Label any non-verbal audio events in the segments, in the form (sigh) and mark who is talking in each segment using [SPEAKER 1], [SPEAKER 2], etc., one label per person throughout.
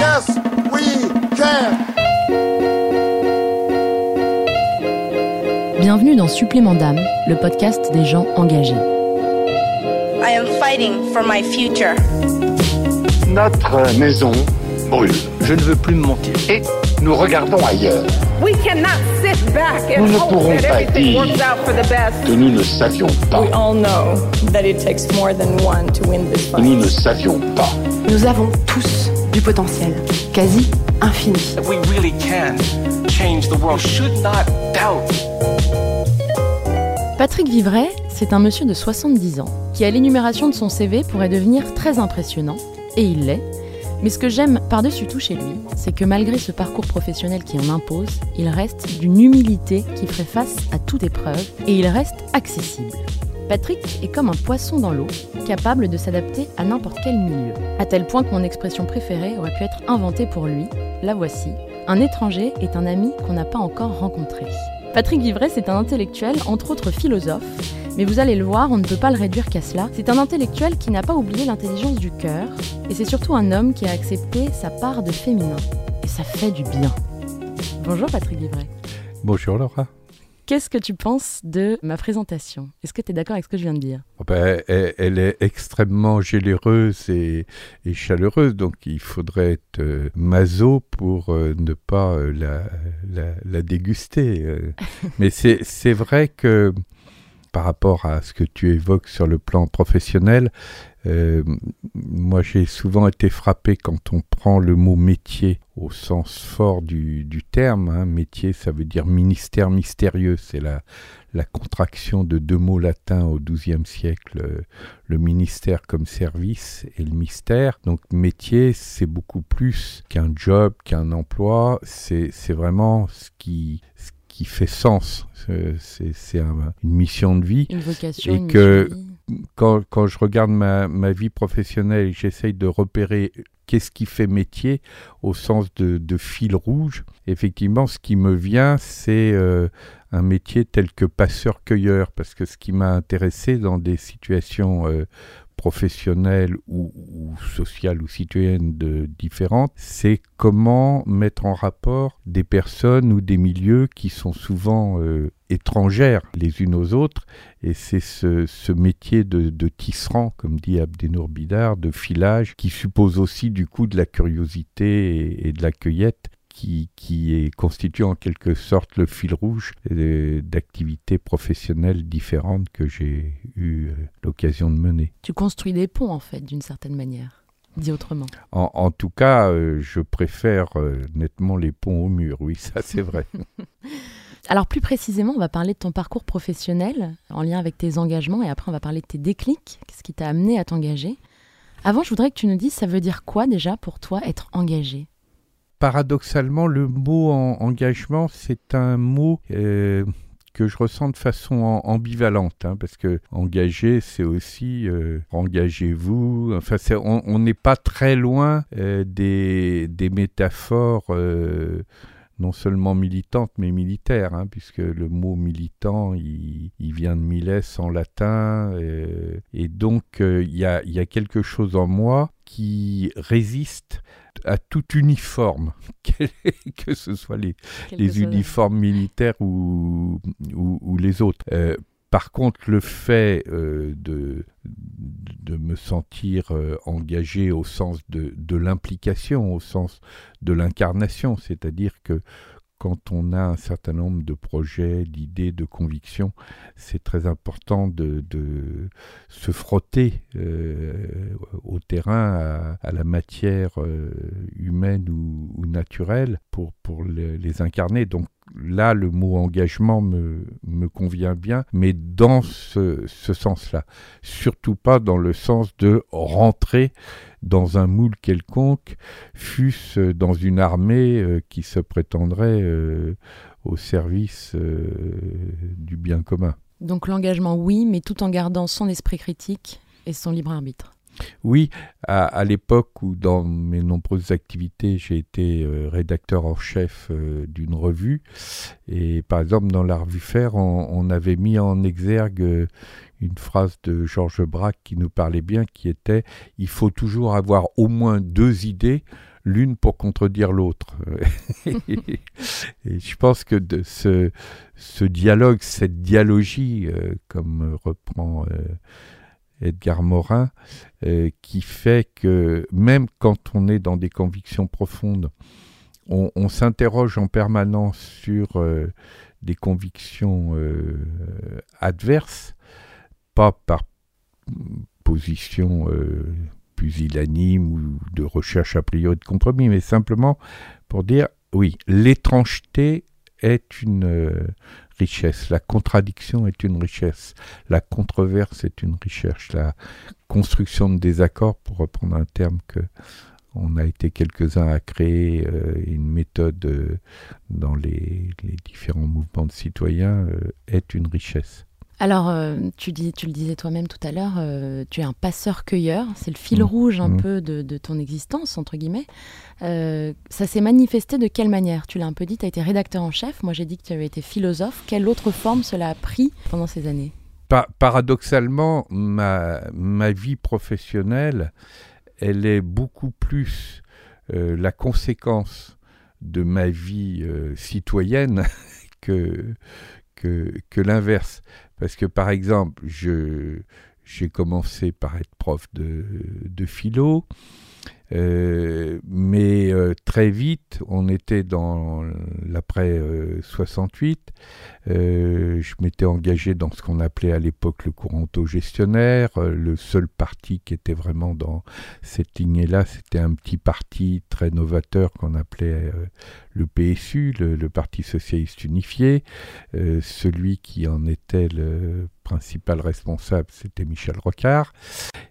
[SPEAKER 1] Yes, we can.
[SPEAKER 2] Bienvenue dans Supplément d'âme, le podcast des gens engagés.
[SPEAKER 3] I am fighting for my future.
[SPEAKER 1] Notre maison brûle
[SPEAKER 4] Je ne veux plus me mentir.
[SPEAKER 1] et nous regardons ailleurs.
[SPEAKER 5] We cannot sit back and
[SPEAKER 1] Nous ne
[SPEAKER 5] hope
[SPEAKER 1] pourrons
[SPEAKER 5] that
[SPEAKER 1] pas
[SPEAKER 5] everything
[SPEAKER 1] dire
[SPEAKER 5] works out for the best.
[SPEAKER 1] Que nous ne savions pas.
[SPEAKER 6] We all know that it takes more than one to win this
[SPEAKER 1] Que nous ne
[SPEAKER 6] fight.
[SPEAKER 1] savions pas.
[SPEAKER 7] Nous avons tous du potentiel, quasi infini.
[SPEAKER 4] We really can change the world. You should not doubt.
[SPEAKER 2] Patrick Vivray, c'est un monsieur de 70 ans qui, à l'énumération de son CV, pourrait devenir très impressionnant, et il l'est. Mais ce que j'aime par-dessus tout chez lui, c'est que malgré ce parcours professionnel qui en impose, il reste d'une humilité qui ferait face à toute épreuve, et il reste accessible. Patrick est comme un poisson dans l'eau, capable de s'adapter à n'importe quel milieu. À tel point que mon expression préférée aurait pu être inventée pour lui. La voici. Un étranger est un ami qu'on n'a pas encore rencontré. Patrick Vivray, c'est un intellectuel, entre autres philosophe, mais vous allez le voir, on ne peut pas le réduire qu'à cela. C'est un intellectuel qui n'a pas oublié l'intelligence du cœur, et c'est surtout un homme qui a accepté sa part de féminin. Et ça fait du bien. Bonjour Patrick Vivray.
[SPEAKER 8] Bonjour Laura.
[SPEAKER 2] Qu'est-ce que tu penses de ma présentation? Est-ce que tu es d'accord avec ce que je viens de dire?
[SPEAKER 8] Oh ben, elle, elle est extrêmement généreuse et, et chaleureuse, donc il faudrait être euh, maso pour euh, ne pas euh, la, la- la déguster. (laughs) Mais c'est vrai que par rapport à ce que tu évoques sur le plan professionnel, euh, moi j'ai souvent été frappé quand on prend le mot métier au sens fort du, du terme. hein. Métier, ça veut dire ministère mystérieux. C'est la, la contraction de deux mots latins au XIIe siècle, euh, le ministère comme service et le mystère. Donc métier, c'est beaucoup plus qu'un job, qu'un emploi. C'est vraiment ce qui, ce qui fait sens. C'est- C'est c'est un- une mission de vie
[SPEAKER 2] Une vocation
[SPEAKER 8] Et
[SPEAKER 2] une
[SPEAKER 8] que-
[SPEAKER 2] mission de vie
[SPEAKER 8] quand, je regarde ma, vie professionnelle et j'essaye de repérer qu'est-ce qui fait métier au sens de, fil rouge, effectivement, ce qui me vient, c'est euh, un métier tel que passeur-cueilleur, parce que ce qui m'a intéressé dans des situations euh, professionnelles ou, sociales ou citoyennes différentes, c'est comment mettre en rapport des personnes ou des milieux qui sont souvent euh, étrangères les unes aux autres et c'est ce, ce métier de, de tisserand, comme dit Abdenour Bidar, de filage, qui suppose aussi du coup de la curiosité et, et de la cueillette, qui, qui est constitue en quelque sorte le fil rouge d'activités professionnelles différentes que j'ai eu euh, l'occasion de mener.
[SPEAKER 2] Tu construis des ponts en fait, d'une certaine manière. Dit autrement.
[SPEAKER 8] En, en tout cas, euh, je préfère euh, nettement les ponts au mur, oui, ça c'est vrai. (laughs)
[SPEAKER 2] Alors plus précisément, on va parler de ton parcours professionnel en lien avec tes engagements et après on va parler de tes déclics, qu'est-ce qui t'a amené à t'engager. Avant, je voudrais que tu nous dises, ça veut dire quoi déjà pour toi être engagé?
[SPEAKER 8] Paradoxalement, le mot en- engagement, c'est un mot euh, que je ressens de façon am- ambivalente, hein, parce que engager, c'est aussi euh, engagez-vous. Enfin, on n'est pas très loin euh, des métaphores. Non seulement militantes, mais militaires, hein, puisque le mot militant, il, il vient de miles en latin, euh, et donc euh, il y, a, il y a quelque chose en moi qui résiste à tout uniforme, (laughs) que ce soit les, uniformes militaires ou, ou, ou les autres. Euh, par contre, le fait euh, de, de me sentir euh, engagé au sens de, de l'implication, au sens de l'incarnation, c'est-à-dire que quand on a un certain nombre de projets, d'idées, de convictions, c'est très important de, de se frotter euh, au terrain, à, la matière humaine ou, naturelle pour, pour le- les incarner. Là, le mot engagement me, me convient bien, mais dans ce, ce sens-là. Surtout pas dans le sens de rentrer dans un moule quelconque, fût-ce dans une armée euh, qui se prétendrait euh, au service euh, du bien commun.
[SPEAKER 2] Donc l'engagement, oui, mais tout en gardant son esprit critique et son libre arbitre.
[SPEAKER 8] Oui, à, l'époque où dans mes nombreuses activités, j'ai été euh, rédacteur en chef euh, d'une revue, et par exemple dans la revue Faire, on, avait mis en exergue euh, une phrase de Georges Braque qui nous parlait bien, qui était « Il faut toujours avoir au moins deux idées, l'une pour contredire l'autre. (laughs) et je pense que ce, dialogue, cette dialogie, comme reprend Edgar Morin, euh, qui fait que même quand on est dans des convictions profondes, on, s'interroge en permanence sur euh, des convictions euh, adverses, pas par position pusillanime ou de recherche a priori de compromis, mais simplement pour dire oui, l'étrangeté est une la contradiction est une richesse, la controverse est une richesse, la construction de désaccords, pour reprendre un terme que on a été quelques-uns à créer euh, une méthode euh, dans les, les différents mouvements de citoyens, euh, est une richesse.
[SPEAKER 2] Alors, euh, tu, dis, tu le disais toi-même tout à l'heure, euh, tu es un passeur-cueilleur, c'est le fil
[SPEAKER 8] Mmh.
[SPEAKER 2] rouge un
[SPEAKER 8] Mmh.
[SPEAKER 2] peu de, de ton existence, entre guillemets. Euh, ça s'est manifesté de quelle manière? Tu l'as un peu dit, tu as été rédacteur en chef, moi j'ai dit que tu avais été philosophe. Quelle autre forme cela a pris pendant ces années?
[SPEAKER 8] Pa- paradoxalement, ma, ma vie professionnelle, elle est beaucoup plus euh, la conséquence de ma vie euh, citoyenne (laughs) que, que, que l'inverse. Parce que, par exemple, je, j'ai commencé par être prof de, de philo, mais euh, très vite, on était dans l'après euh, 68. Euh, je m'étais engagé dans ce qu'on appelait à l'époque le courant autogestionnaire. Euh, le seul parti qui était vraiment dans cette lignée-là, c'était un petit parti très novateur qu'on appelait euh, le PSU, le, le Parti socialiste unifié. Euh, celui qui en était le principal responsable, c'était Michel Rocard.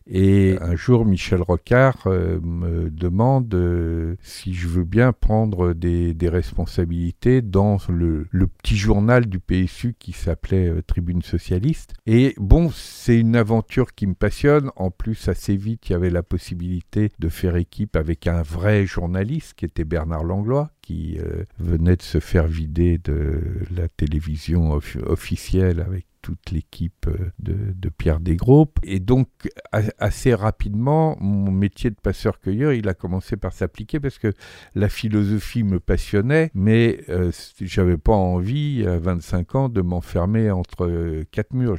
[SPEAKER 8] Et un jour, Michel Rocard euh, me demande euh, si je veux bien prendre des, responsabilités dans le, petit journal du PSU qui s'appelait euh, Tribune Socialiste. Et bon, c'est une aventure qui me passionne. En plus, assez vite, il y avait la possibilité de faire équipe avec un vrai journaliste qui était Bernard Langlois, qui venait de se faire vider de la télévision off- officielle avec toute l'équipe euh, de, Pierre Desgroupes. Et donc, assez rapidement, mon métier de passeur-cueilleur, il a commencé par s'appliquer parce que la philosophie me passionnait, mais euh, j'avais pas envie, à 25 ans, de m'enfermer entre euh, quatre murs.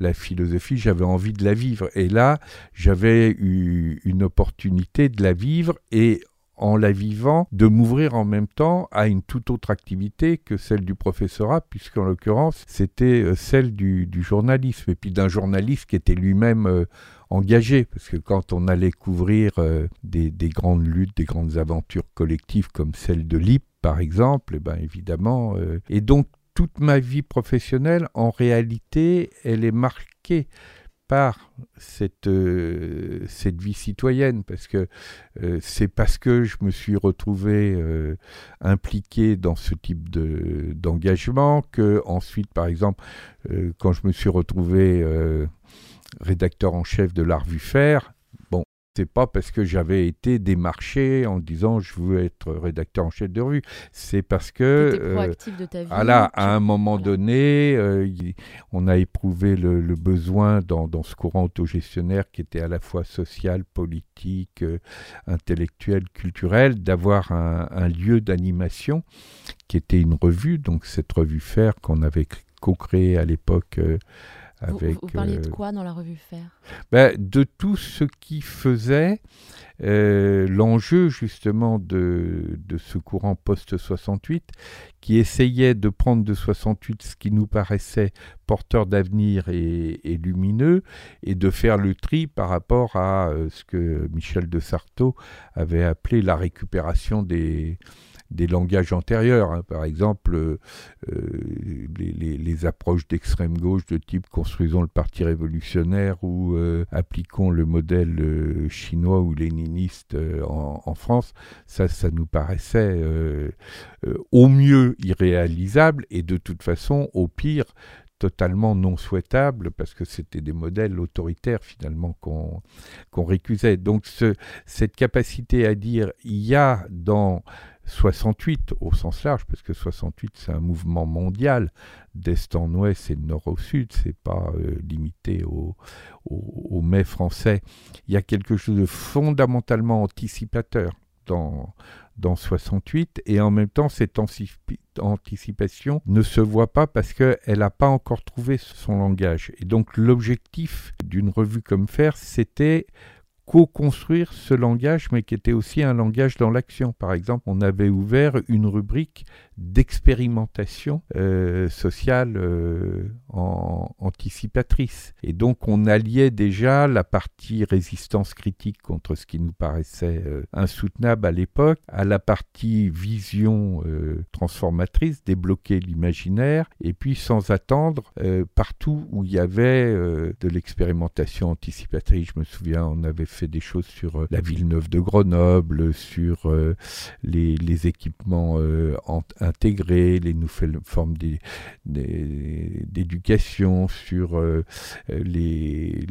[SPEAKER 8] La philosophie, j'avais envie de la vivre. Et là, j'avais eu une opportunité de la vivre et en la vivant, de m'ouvrir en même temps à une toute autre activité que celle du professorat, puisqu'en l'occurrence, c'était euh, celle du, journalisme, et puis d'un journaliste qui était lui-même euh, engagé, parce que quand on allait couvrir euh, des, des grandes luttes, des grandes aventures collectives comme celle de l'IP, par exemple, eh ben évidemment, et donc toute ma vie professionnelle, en réalité, elle est marquée par cette, euh, cette vie citoyenne, parce que euh, c'est parce que je me suis retrouvé euh, impliqué dans ce type de, d'engagement que ensuite, par exemple, quand je me suis retrouvé rédacteur en chef de la revue Faire, c'est pas parce que j'avais été démarché en disant je veux être rédacteur en chef de revue, c'est parce que euh,
[SPEAKER 2] proactif de ta vie.
[SPEAKER 8] voilà,
[SPEAKER 2] tu-
[SPEAKER 8] à un moment
[SPEAKER 2] voilà.
[SPEAKER 8] donné, euh, il- on a éprouvé le, le besoin dans, dans ce courant autogestionnaire qui était à la fois social, politique, euh, intellectuel, culturel, d'avoir un, un lieu d'animation qui était une revue, donc cette revue Faire qu'on avait co-créée à l'époque
[SPEAKER 2] Vous, parliez de
[SPEAKER 8] euh,
[SPEAKER 2] quoi dans la revue Faire
[SPEAKER 8] ben, de tout ce qui faisait euh, l'enjeu justement de, de ce courant post-68 qui essayait de prendre de 68 ce qui nous paraissait porteur d'avenir et, et lumineux et de faire le tri par rapport à euh, ce que Michel de Sarto avait appelé la récupération des, des langages antérieurs. hein. Par exemple, euh, euh, les, approches d'extrême gauche de type construisons le parti révolutionnaire ou euh, appliquons le modèle chinois ou léniniste en, France, ça, ça nous paraissait au mieux irréalisable et de toute façon, au pire, totalement non souhaitable parce que c'était des modèles autoritaires finalement qu'on qu'on récusait. Donc ce, cette capacité à dire il y a dans 68 au sens large, parce que 68 c'est un mouvement mondial d'est en ouest et de nord au sud, c'est pas euh, limité au, au, mai français. Il y a quelque chose de fondamentalement anticipateur dans, dans 68 et en même temps cette antici- anticipation ne se voit pas parce qu'elle n'a pas encore trouvé son langage. Et donc l'objectif d'une revue comme Faire, c'était co-construire ce langage, mais qui était aussi un langage dans l'action. Par exemple, on avait ouvert une rubrique d'expérimentation euh, sociale euh, anticipatrice. Et donc, on alliait déjà la partie résistance critique contre ce qui nous paraissait euh, insoutenable à l'époque, à la partie vision transformatrice, débloquer l'imaginaire, et puis sans attendre, partout où il y avait de l'expérimentation anticipatrice. Je me souviens, on avait fait des choses sur euh, la ville neuve de Grenoble, sur euh, les, équipements euh, intégrés, les nouvelles formes d'é- d'é- d'éducation, sur les,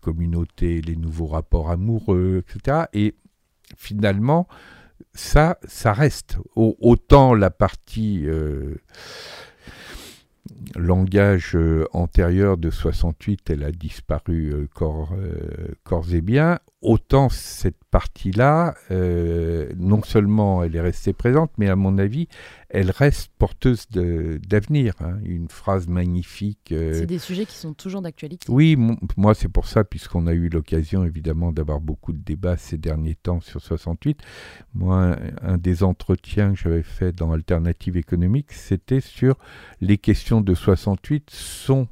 [SPEAKER 8] communautés, les nouveaux rapports amoureux, etc. Et finalement, ça, ça reste. Au- autant la partie langage euh, antérieur de 68, elle a disparu euh, corps, euh, corps et bien, autant cette partie-là, euh, non seulement elle est restée présente, mais à mon avis, elle reste porteuse d'avenir. hein. Une phrase magnifique. euh,
[SPEAKER 2] C'est des sujets qui sont toujours d'actualité.
[SPEAKER 8] oui, moi c'est pour ça, puisqu'on a eu l'occasion évidemment d'avoir beaucoup de débats ces derniers temps sur 68. Moi, un, un des entretiens que j'avais fait dans Alternative économique, c'était sur les questions de 68 sont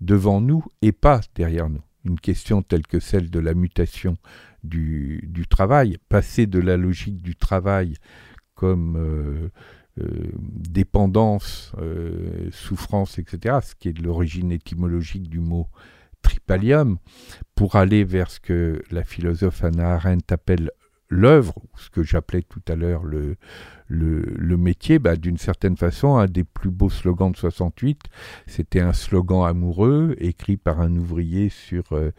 [SPEAKER 8] devant nous et pas derrière nous. Une question telle que celle de la mutation du, travail, passer de la logique du travail comme euh, euh, dépendance, euh, souffrance, etc., ce qui est de l'origine étymologique du mot tripalium, pour aller vers ce que la philosophe Hannah Arendt appelle l'œuvre, ce que j'appelais tout à l'heure le, le, métier, bah, d'une certaine façon, un des plus beaux slogans de 68, c'était un slogan amoureux écrit par un ouvrier sur euh,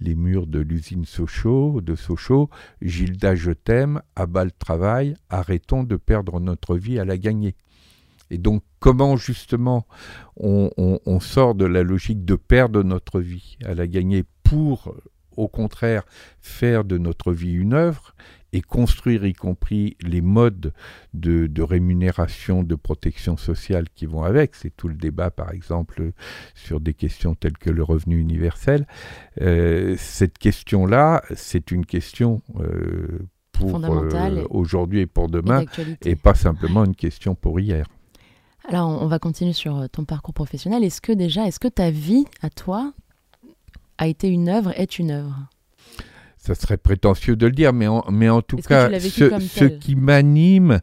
[SPEAKER 8] les murs de l'usine Sochaux, de Sochaux, Gilda, je t'aime, à bas le travail, arrêtons de perdre notre vie à la gagner. Et donc, comment justement on sort de la logique de perdre notre vie à la gagner pour, au contraire, faire de notre vie une œuvre et construire y compris les modes de, de rémunération, de protection sociale qui vont avec. C'est tout le débat, par exemple, sur des questions telles que le revenu universel. Euh, cette question-là, c'est une question euh, pour euh, aujourd'hui et pour demain, et pas simplement une question pour hier.
[SPEAKER 2] Alors, on va continuer sur ton parcours professionnel. Est-ce que déjà, est-ce que ta vie, à toi, a été une œuvre, est une œuvre
[SPEAKER 8] ça serait prétentieux de le dire, mais en, mais en tout cas, ce, qui m'anime,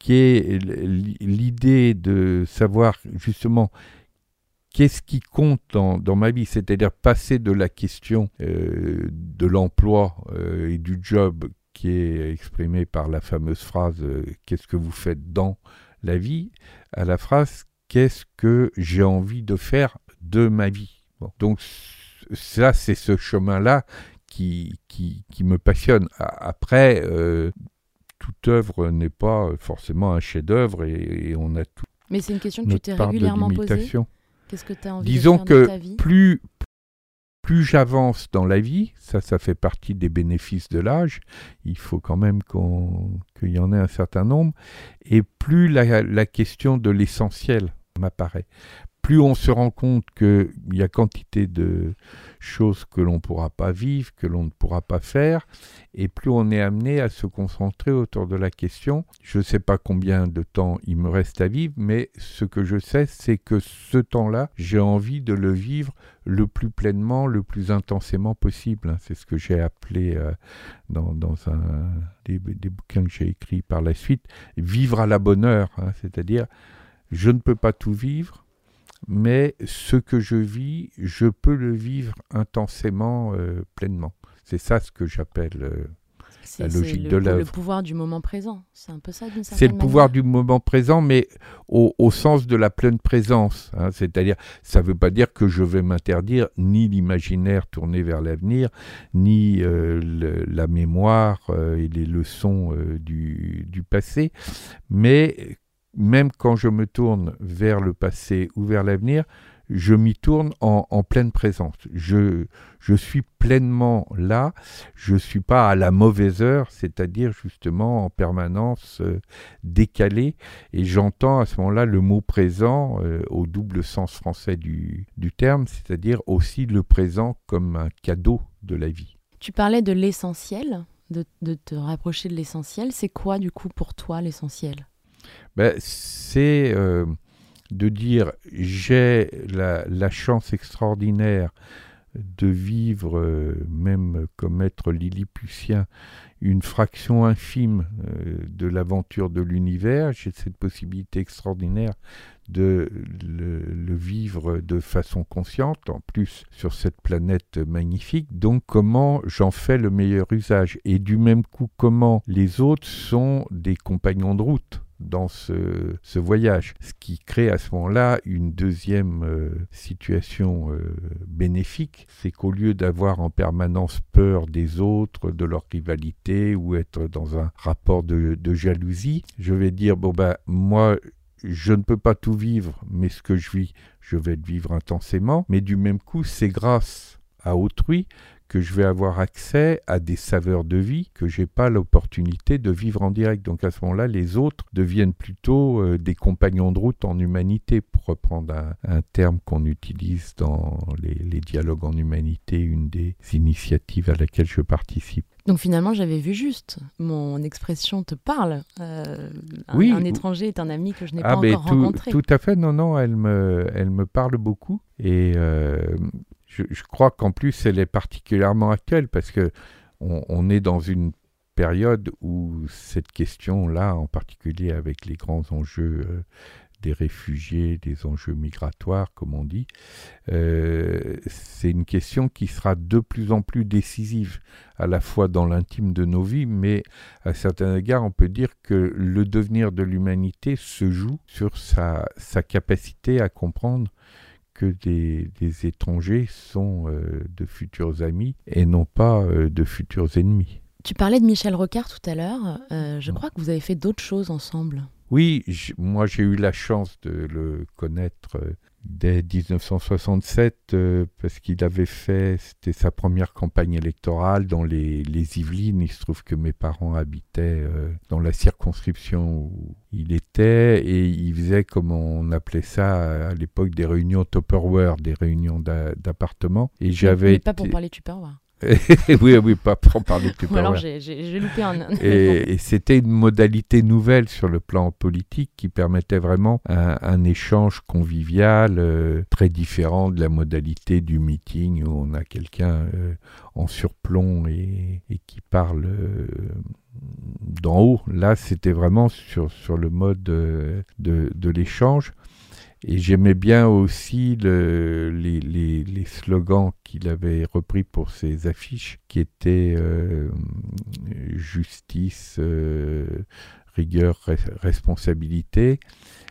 [SPEAKER 8] qui est l'idée de savoir justement qu'est-ce qui compte dans, dans ma vie, c'est-à-dire passer de la question euh, de l'emploi euh, et du job qui est exprimée par la fameuse phrase euh, qu'est-ce que vous faites dans la vie, à la phrase qu'est-ce que j'ai envie de faire de ma vie? Bon. Donc ça, c'est ce chemin-là qui, qui, qui me passionne. Après, euh, toute œuvre n'est pas forcément un chef-d'œuvre et, et on a tout
[SPEAKER 2] Mais c'est une question que tu t'es régulièrement posée. Qu'est-ce que tu as envie
[SPEAKER 8] Disons
[SPEAKER 2] de faire de ta
[SPEAKER 8] que
[SPEAKER 2] vie?
[SPEAKER 8] plus, plus j'avance dans la vie, ça, ça fait partie des bénéfices de l'âge, il faut quand même qu'il y en ait un certain nombre, et plus la, la question de l'essentiel m'apparaît. Plus on se rend compte qu'il y a quantité de choses que l'on ne pourra pas vivre, que l'on ne pourra pas faire, et plus on est amené à se concentrer autour de la question. Je ne sais pas combien de temps il me reste à vivre, mais ce que je sais, c'est que ce temps-là, j'ai envie de le vivre le plus pleinement, le plus intensément possible. C'est ce que j'ai appelé euh, dans, un des, bouquins que j'ai écrits par la suite, vivre à la bonne heure, hein. c'est-à-dire je ne peux pas tout vivre, mais ce que je vis, je peux le vivre intensément, euh, pleinement. C'est ça ce que j'appelle euh, la logique
[SPEAKER 2] le,
[SPEAKER 8] de l'œuvre.
[SPEAKER 2] le pouvoir du moment présent. C'est un peu ça d'une certaine
[SPEAKER 8] C'est le pouvoir du moment présent, mais au, sens de la pleine présence. Hein. C'est-à-dire, ça ne veut pas dire que je vais m'interdire ni l'imaginaire tourné vers l'avenir, ni euh, la mémoire et les leçons du, du, passé, mais même quand je me tourne vers le passé ou vers l'avenir, je m'y tourne en, pleine présence. Je, je suis pleinement là, je ne suis pas à la mauvaise heure, c'est-à-dire justement en permanence euh, décalé, et j'entends à ce moment-là le mot présent euh, au double sens français du, du terme, c'est-à-dire aussi le présent comme un cadeau de la vie.
[SPEAKER 2] Tu parlais de l'essentiel, de, de te rapprocher de l'essentiel. C'est quoi du coup pour toi l'essentiel?
[SPEAKER 8] Ben, c'est euh, de dire j'ai la, chance extraordinaire de vivre, euh, même comme être lilliputien, une fraction infime euh, de l'aventure de l'univers. J'ai cette possibilité extraordinaire de le, vivre de façon consciente, en plus sur cette planète magnifique. Donc comment j'en fais le meilleur usage? Et du même coup, comment les autres sont des compagnons de route? Dans ce, voyage, ce qui crée à ce moment-là une deuxième euh, situation euh, bénéfique, c'est qu'au lieu d'avoir en permanence peur des autres, de leur rivalité ou être dans un rapport de, de jalousie, je vais dire, bon ben moi je ne peux pas tout vivre, mais ce que je vis, je vais le vivre intensément, mais du même coup, c'est grâce à autrui que je vais avoir accès à des saveurs de vie que j'ai pas l'opportunité de vivre en direct. Donc à ce moment-là, les autres deviennent plutôt euh, des compagnons de route en humanité, pour reprendre un, terme qu'on utilise dans les, dialogues en humanité, une des initiatives à laquelle je participe.
[SPEAKER 2] Donc finalement, j'avais vu juste. Mon expression te parle. Euh,
[SPEAKER 8] oui.
[SPEAKER 2] Un, étranger est un ami que je n'ai ah, pas encore
[SPEAKER 8] tout,
[SPEAKER 2] rencontré.
[SPEAKER 8] Tout à fait. Non, non, elle me, elle me parle beaucoup. Et euh, je, crois qu'en plus, elle est particulièrement actuelle parce que on, est dans une période où cette question-là, en particulier avec les grands enjeux euh, des réfugiés, des enjeux migratoires, comme on dit, euh, c'est une question qui sera de plus en plus décisive, à la fois dans l'intime de nos vies, mais à certains égards, on peut dire que le devenir de l'humanité se joue sur sa, sa capacité à comprendre que des, étrangers sont euh, de futurs amis et non pas euh, de futurs ennemis.
[SPEAKER 2] Tu parlais de Michel Rocard tout à l'heure. Euh, je crois que vous avez fait d'autres choses ensemble.
[SPEAKER 8] Oui, moi j'ai eu la chance de le connaître dès 1967 euh, parce qu'il avait fait, c'était sa première campagne électorale dans les, les, Yvelines. Il se trouve que mes parents habitaient euh, dans la circonscription où il était et il faisait, comme on appelait ça à l'époque, des réunions Tupperware, des réunions d'appartements. Et j'avais.
[SPEAKER 2] Pas pour parler Tupperware. (laughs)
[SPEAKER 8] oui, oui, pas pour parler de
[SPEAKER 2] Ou alors j'ai loupé un.
[SPEAKER 8] et, c'était une modalité nouvelle sur le plan politique qui permettait vraiment un, échange convivial euh, très différent de la modalité du meeting où on a quelqu'un euh, en surplomb et, qui parle euh, d'en haut. Là, c'était vraiment sur, sur le mode de, de l'échange. Et j'aimais bien aussi le, les, les, les, slogans qu'il avait repris pour ses affiches, qui étaient euh, justice, euh, rigueur, responsabilité,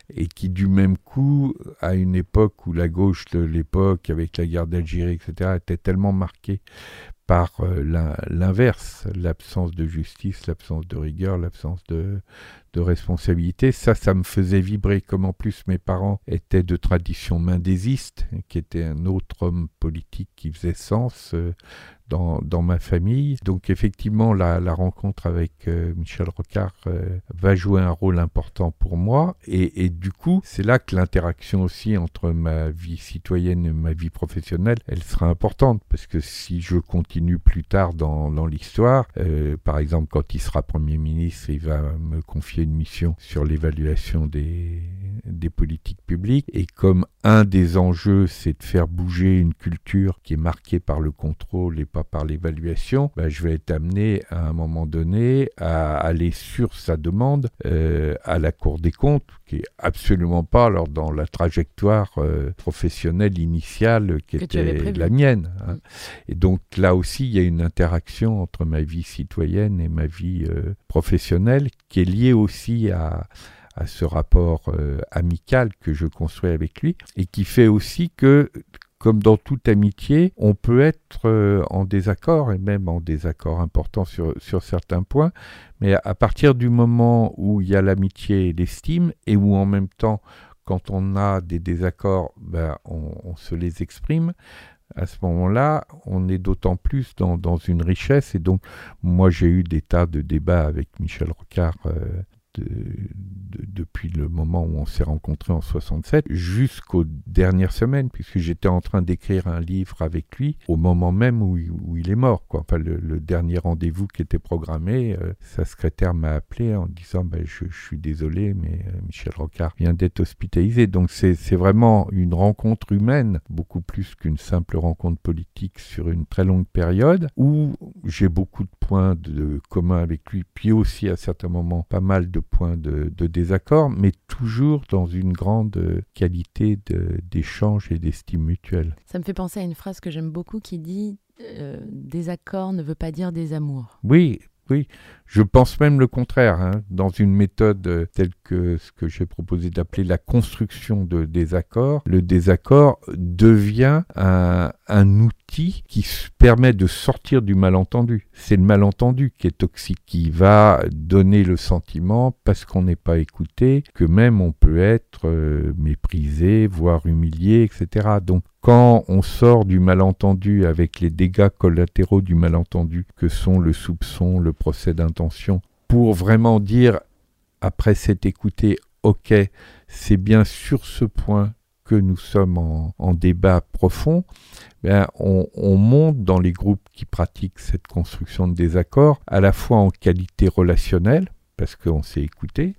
[SPEAKER 8] et qui du même coup, à une époque où la gauche de l'époque, avec la guerre d'Algérie, etc., était tellement marquée par euh, l'inverse, l'absence de justice, l'absence de rigueur, l'absence de, responsabilité. Ça, ça me faisait vibrer, comme en plus mes parents étaient de tradition mendésiste, qui était un autre homme politique qui faisait sens euh, dans, dans ma famille. Donc effectivement, la, la rencontre avec euh, Michel Rocard euh, va jouer un rôle important pour moi. Et, et du coup, c'est là que l'interaction aussi entre ma vie citoyenne et ma vie professionnelle, elle sera importante. Parce que si je continue plus tard dans, dans l'histoire, euh, par exemple quand il sera Premier ministre, il va me confier une mission sur l'évaluation des, des politiques publiques. Et comme un des enjeux, c'est de faire bouger une culture qui est marquée par le contrôle et pas par l'évaluation, ben, je vais être amené à un moment donné à aller sur sa demande euh, à la Cour des comptes, qui est absolument pas alors dans la trajectoire euh, professionnelle initiale qui
[SPEAKER 2] Que
[SPEAKER 8] était la mienne. hein.
[SPEAKER 2] Mm.
[SPEAKER 8] Et donc là aussi, il y a une interaction entre ma vie citoyenne et ma vie euh, professionnelle qui est liée aussi à, à ce rapport euh, amical que je construis avec lui et qui fait aussi que comme dans toute amitié, on peut être euh, en désaccord et même en désaccord important sur, sur certains points, mais à, partir du moment où il y a l'amitié et l'estime et où en même temps, quand on a des désaccords, ben, on, on se les exprime, à ce moment-là, on est d'autant plus dans, dans une richesse. Et donc, moi, j'ai eu des tas de débats avec Michel Rocard euh, de- de- depuis le moment où on s'est rencontrés en 67 jusqu'aux dernières semaines, puisque j'étais en train d'écrire un livre avec lui au moment même où, il- est mort. Quoi. Enfin, le, dernier rendez-vous qui était programmé, euh, sa secrétaire m'a appelé en disant ben, je, suis désolé, mais euh, Michel Rocard vient d'être hospitalisé. Donc c'est vraiment une rencontre humaine, beaucoup plus qu'une simple rencontre politique sur une très longue période, où j'ai beaucoup de points de commun avec lui, puis aussi à certains moments pas mal de points de, de désaccord, mais toujours dans une grande qualité de- d'échange et d'estime mutuelle.
[SPEAKER 2] Ça me fait penser à une phrase que j'aime beaucoup qui dit euh, Désaccord ne veut pas dire désamour.
[SPEAKER 8] Oui, oui. Je pense même le contraire. hein. Dans une méthode euh, telle que ce que j'ai proposé d'appeler la construction de désaccords, le désaccord devient un, un outil qui permet de sortir du malentendu. C'est le malentendu qui est toxique, qui va donner le sentiment, parce qu'on n'est pas écouté, que même on peut être euh, méprisé, voire humilié, etc. Donc quand on sort du malentendu avec les dégâts collatéraux du malentendu, que sont le soupçon, le procès d'intention, pour vraiment dire, après s'être écouté, ok, c'est bien sur ce point que nous sommes en, débat profond, ben, on, on monte dans les groupes qui pratiquent cette construction de désaccord, à la fois en qualité relationnelle, parce qu'on s'est écouté,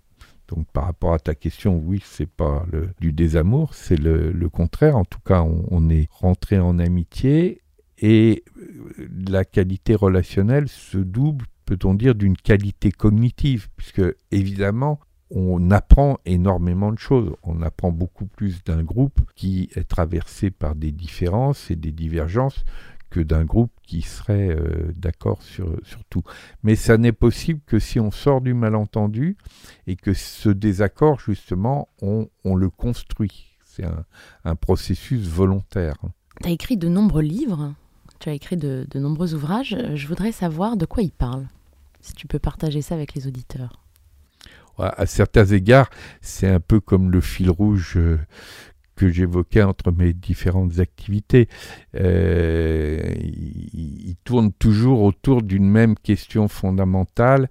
[SPEAKER 8] donc par rapport à ta question, oui, c'est pas le, du désamour, c'est le, contraire. En tout cas, on, on est rentré en amitié et euh, la qualité relationnelle se double, peut-on dire, d'une qualité cognitive, puisque évidemment, on apprend énormément de choses. On apprend beaucoup plus d'un groupe qui est traversé par des différences et des divergences que d'un groupe qui serait euh, d'accord sur, sur tout. Mais ça n'est possible que si on sort du malentendu et que ce désaccord, justement, on, on le construit. C'est un, un processus volontaire.
[SPEAKER 2] Tu as écrit de nombreux livres, tu as écrit de, de nombreux ouvrages. Je voudrais savoir de quoi ils parlent. Si tu peux partager ça avec les auditeurs.
[SPEAKER 8] À, à certains égards, c'est un peu comme le fil rouge euh, que j'évoquais entre mes différentes activités. Euh, il, tourne toujours autour d'une même question fondamentale,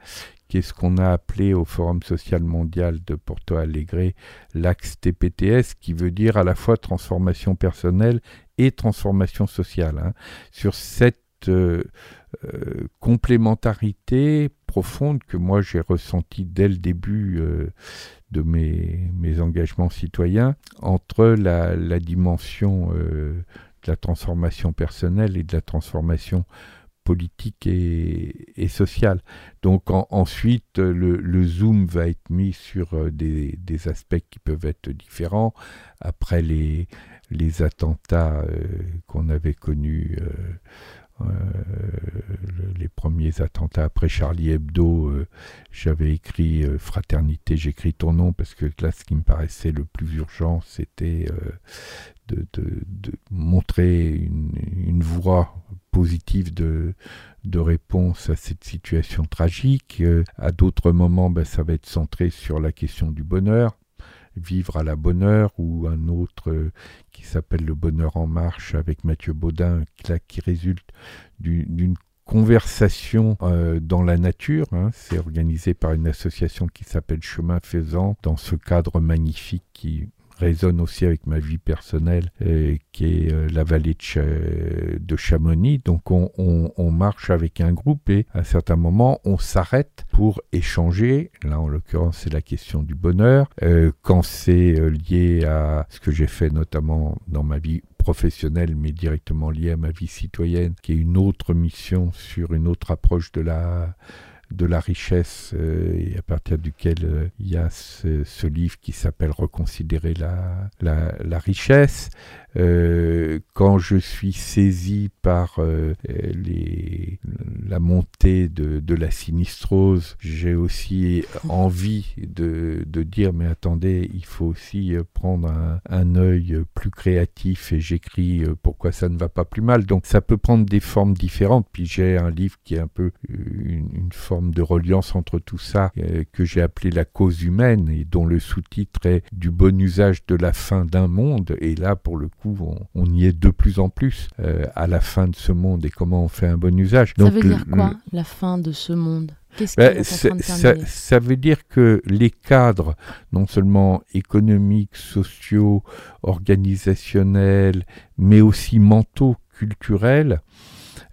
[SPEAKER 8] qui est ce qu'on a appelé au Forum social mondial de Porto Alegre l'axe TPTS, qui veut dire à la fois transformation personnelle et transformation sociale. hein. Sur cette euh, euh, complémentarité profonde que moi j'ai ressentie dès le début euh, de mes, mes engagements citoyens entre la, la dimension euh, de la transformation personnelle et de la transformation politique et, et sociale. Donc en- ensuite, le, zoom va être mis sur euh, des, des aspects qui peuvent être différents. Après les, les attentats euh, qu'on avait connus, le- les premiers attentats après Charlie Hebdo, euh, j'avais écrit euh, Fraternité, j'écris ton nom parce que là, ce qui me paraissait le plus urgent, c'était euh, de, montrer une, voie positive de, réponse à cette situation tragique. À d'autres moments, ben, ça va être centré sur la question du bonheur. Vivre à la bonne heure ou un autre qui s'appelle Le bonheur en marche avec Mathieu Baudin, là, qui résulte d'une conversation euh, dans la nature. Hein. C'est organisé par une association qui s'appelle Chemin Faisant, dans ce cadre magnifique qui résonne aussi avec ma vie personnelle, euh, qui est euh, la vallée de, Chamonix. Donc on, on, on, marche avec un groupe et à certains moments on s'arrête pour échanger. Là en l'occurrence c'est la question du bonheur. Euh, quand c'est euh, lié à ce que j'ai fait notamment dans ma vie professionnelle mais directement lié à ma vie citoyenne, qui est une autre mission sur une autre approche de la de la richesse euh, et à partir duquel euh, il y a ce, livre qui s'appelle Reconsidérer la richesse. Euh, quand je suis saisi par euh, les, la montée de, de, la sinistrose, j'ai aussi envie de, de, dire mais attendez, il faut aussi prendre un, un œil plus créatif et j'écris pourquoi ça ne va pas plus mal. Donc ça peut prendre des formes différentes. Puis j'ai un livre qui est un peu une, une forme de reliance entre tout ça euh, que j'ai appelé la cause humaine et dont le sous-titre est du bon usage de la fin d'un monde. Et là, pour le coup, on, on y est de plus en plus euh, à la fin de ce monde et comment on fait un bon usage.
[SPEAKER 2] Ça Donc, veut dire quoi, le... la fin de ce monde? Qu'est-ce
[SPEAKER 8] ben, ça, ça, veut dire que les cadres, non seulement économiques, sociaux, organisationnels, mais aussi mentaux, culturels,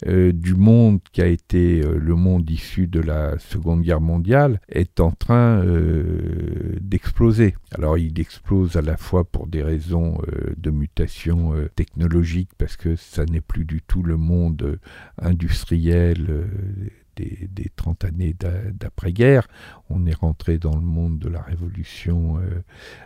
[SPEAKER 8] euh, du monde qui a été euh, le monde issu de la Seconde Guerre mondiale est en train euh, d'exploser. Alors il explose à la fois pour des raisons de mutation technologique, parce que ça n'est plus du tout le monde industriel des, des 30 années d'après-guerre. On est rentré dans le monde de la révolution euh,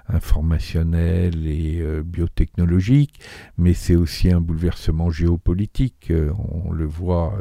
[SPEAKER 8] informationnelle et euh, biotechnologique, mais c'est aussi un bouleversement géopolitique. Euh, on le voit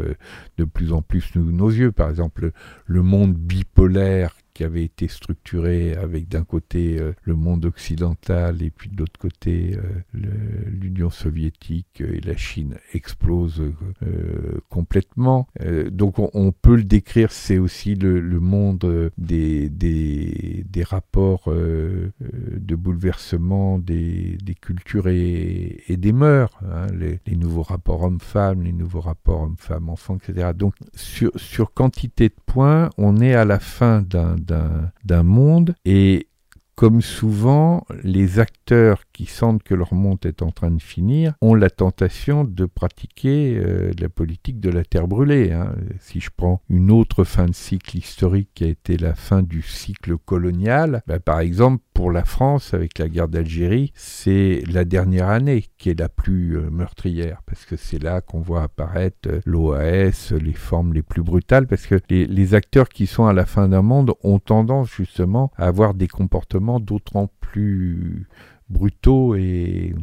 [SPEAKER 8] de plus en plus sous nos yeux. Par exemple, le monde bipolaire qui avait été structuré avec d'un côté euh, le monde occidental et puis de l'autre côté euh, l'Union soviétique et la Chine explosent euh, complètement. donc on, peut le décrire, c'est aussi le, monde des, des, rapports de bouleversement des, des cultures et, des mœurs, hein, les, les, nouveaux rapports hommes-femmes, les nouveaux rapports hommes-femmes-enfants, etc. Donc sur, sur quantité de points, on est à la fin d'un d'un monde. Et comme souvent, les acteurs qui sentent que leur monde est en train de finir ont la tentation de pratiquer euh, la politique de la terre brûlée. Hein. Si je prends une autre fin de cycle historique qui a été la fin du cycle colonial, bah, par exemple, pour la France, avec la guerre d'Algérie, c'est la dernière année qui est la plus euh, meurtrière, parce que c'est là qu'on voit apparaître euh, l'OAS, les formes les plus brutales, parce que les, les acteurs qui sont à la fin d'un monde ont tendance justement à avoir des comportements d'autant plus brutaux et,